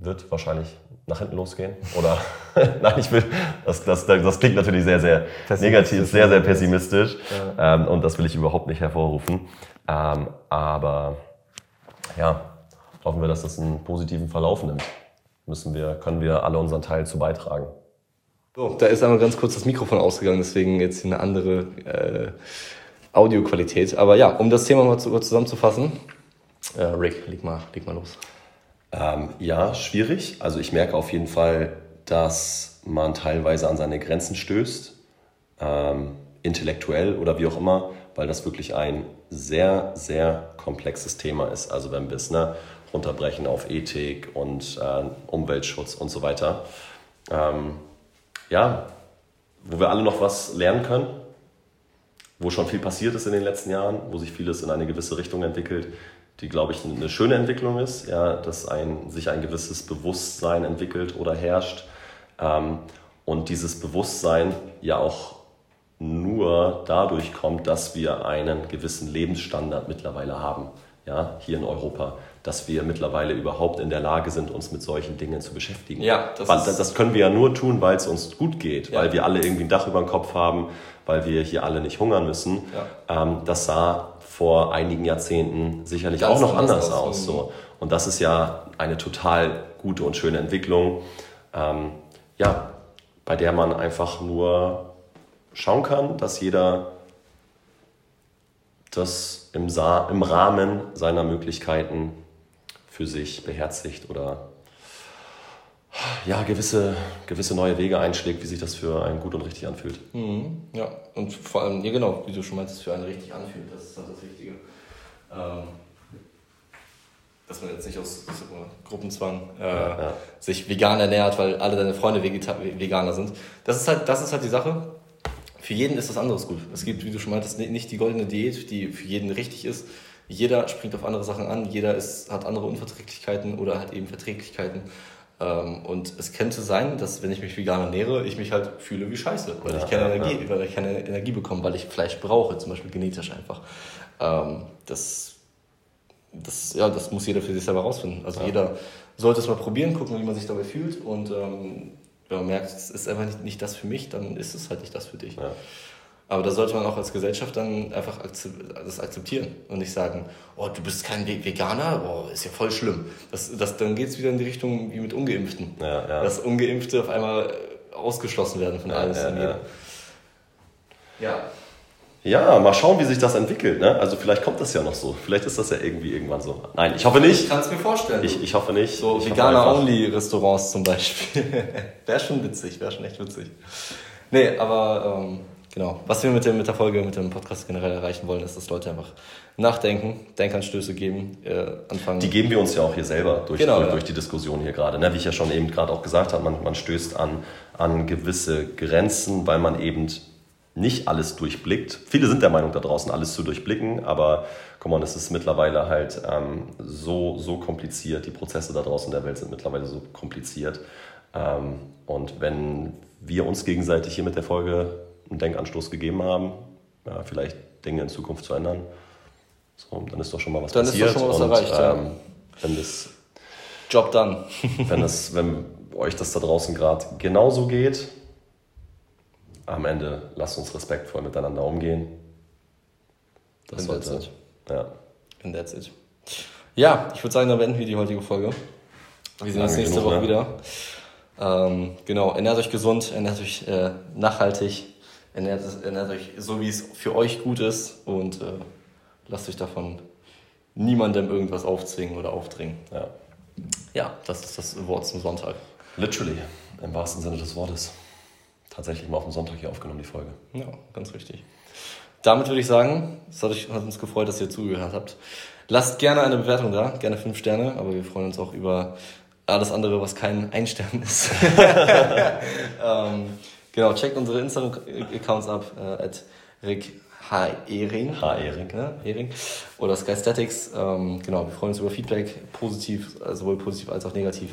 wird wahrscheinlich nach hinten losgehen. Oder nein, ich will, das, das, das klingt natürlich sehr, sehr Pessimistisch. negativ, sehr, sehr pessimistisch. Ähm, und das will ich überhaupt nicht hervorrufen. Ähm, aber ja, hoffen wir, dass das einen positiven Verlauf nimmt. Müssen wir, können wir alle unseren Teil zu beitragen. So, da ist einmal ganz kurz das Mikrofon ausgegangen, deswegen jetzt eine andere äh, Audioqualität. Aber ja, um das Thema mal zu, zusammenzufassen, äh, Rick, leg mal, leg mal los. Ähm, ja, schwierig. Also ich merke auf jeden Fall, dass man teilweise an seine Grenzen stößt, ähm, intellektuell oder wie auch immer, weil das wirklich ein sehr, sehr komplexes Thema ist. Also wenn wir es ne, runterbrechen auf Ethik und äh, Umweltschutz und so weiter. Ähm, ja, wo wir alle noch was lernen können, wo schon viel passiert ist in den letzten Jahren, wo sich vieles in eine gewisse Richtung entwickelt, die, glaube ich, eine schöne Entwicklung ist, ja, dass ein, sich ein gewisses Bewusstsein entwickelt oder herrscht. Ähm, und dieses Bewusstsein ja auch nur dadurch kommt, dass wir einen gewissen Lebensstandard mittlerweile haben, ja, hier in Europa, dass wir mittlerweile überhaupt in der Lage sind, uns mit solchen Dingen zu beschäftigen. Ja, das Weil das können wir ja nur tun, weil es uns gut geht, Ja. weil wir alle irgendwie ein Dach über dem Kopf haben, weil wir hier alle nicht hungern müssen. Ähm, das sah vor einigen Jahrzehnten sicherlich Ganz auch noch anders aus. aus. so. Und das ist ja eine total gute und schöne Entwicklung, ähm, ja, bei der man einfach nur schauen kann, dass jeder das im, Sa im Rahmen seiner Möglichkeiten für sich beherzigt oder ja, gewisse, gewisse neue Wege einschlägt, wie sich das für einen gut und richtig anfühlt. Mhm, ja, und vor allem, ja genau, wie du schon meintest, für einen richtig anfühlt, das ist halt das Wichtige. Ähm, dass man jetzt nicht aus, Gruppenzwang äh, ja. sich vegan ernährt, weil alle deine Freunde Vegeta Veganer sind. Das ist, halt, das ist halt die Sache. Für jeden ist das anderes gut. Es gibt, wie du schon meintest, nicht die goldene Diät, die für jeden richtig ist. Jeder springt auf andere Sachen an, jeder ist, hat andere Unverträglichkeiten oder halt eben Verträglichkeiten. Ähm, und es könnte sein, dass wenn ich mich vegan ernähre, ich mich halt fühle wie Scheiße, weil ich keine ja, Energie, weil ich keine Energie bekomme, weil ich Fleisch brauche, zum Beispiel genetisch einfach. Ähm, das, das, ja, das muss jeder für sich selber rausfinden. Also jeder sollte es mal probieren, gucken, wie man sich dabei fühlt. Und ähm, wenn man merkt, es ist einfach nicht, nicht das für mich, dann ist es halt nicht das für dich. Ja. Aber da sollte man auch als Gesellschaft dann einfach das akzeptieren und nicht sagen, oh, du bist kein Ve- Veganer, oh, ist ja voll schlimm. Das, das, dann geht es wieder in die Richtung wie mit Ungeimpften. Ja, ja. Dass Ungeimpfte auf einmal äh, ausgeschlossen werden von alles ja, jedem. Ja. Ja, mal schauen, wie sich das entwickelt. Ne? Also vielleicht kommt das ja noch so. Vielleicht ist das ja irgendwie irgendwann so. Nein, ich hoffe Ich nicht. kann es mir vorstellen. Ich, ich hoffe nicht. So ich Veganer-Only-Restaurants zum Beispiel. wäre schon witzig, wäre schon echt witzig. Nee, aber ähm, genau. Was wir mit, dem, mit der Folge, mit dem Podcast generell erreichen wollen, ist, dass Leute einfach nachdenken, Denkanstöße geben, äh, anfangen. Die geben wir uns ja auch hier selber durch, genau, durch, ja. durch die Diskussion hier gerade. Ne? Wie ich ja schon eben gerade auch gesagt habe, man, man stößt an, an gewisse Grenzen, weil man eben nicht alles durchblickt. Viele sind der Meinung da draußen, alles zu durchblicken, aber komm on, es ist mittlerweile halt ähm, so, so kompliziert. Die Prozesse da draußen in der Welt sind mittlerweile so kompliziert. Ähm, und wenn wir uns gegenseitig hier mit der Folge einen Denkanstoß gegeben haben, ja, vielleicht Dinge in Zukunft zu ändern, so, dann ist doch schon mal was dann passiert. Dann ist doch schon mal was und, erreicht, ähm, ja. Wenn das, Job dann. wenn, das, wenn euch das da draußen gerade genauso geht, am Ende lasst uns respektvoll miteinander umgehen. Das And sollte. Ja. And that's it. Ja, ich würde sagen, dann beenden wir die heutige Folge. Wir sehen uns nächste genug, Woche ne? wieder. Ähm, genau, ernährt euch gesund, ernährt euch äh, nachhaltig, ernährt, ernährt, euch so, wie es für euch gut ist und äh, lasst euch davon niemandem irgendwas aufzwingen oder aufdringen. Ja. ja, das ist das Wort zum Sonntag. Literally, im wahrsten Sinne des Wortes. Tatsächlich mal auf dem Sonntag hier aufgenommen, die Folge. Ja, ganz richtig. Damit würde ich sagen, es hat, hat uns gefreut, dass ihr zugehört habt. Lasst gerne eine Bewertung da, gerne fünf Sterne, aber wir freuen uns auch über alles andere, was kein Einstern ist. ähm, genau, checkt unsere Instagram-Accounts ab, äh, at Rick H. Ehring. H. Ehring. Ja, Ehring. Oder Skystatics. Ähm, genau, wir freuen uns über Feedback, positiv, äh, sowohl positiv als auch negativ.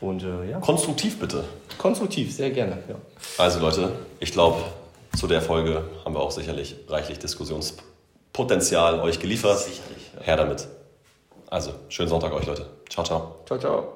Und äh, ja. Konstruktiv bitte. Konstruktiv, sehr gerne. Ja. Also Leute, ich glaube, zu der Folge haben wir auch sicherlich reichlich Diskussionspotenzial euch geliefert. Sicherlich. Ja. Her damit. Also, schönen Sonntag euch, Leute. Ciao, ciao. Ciao, ciao.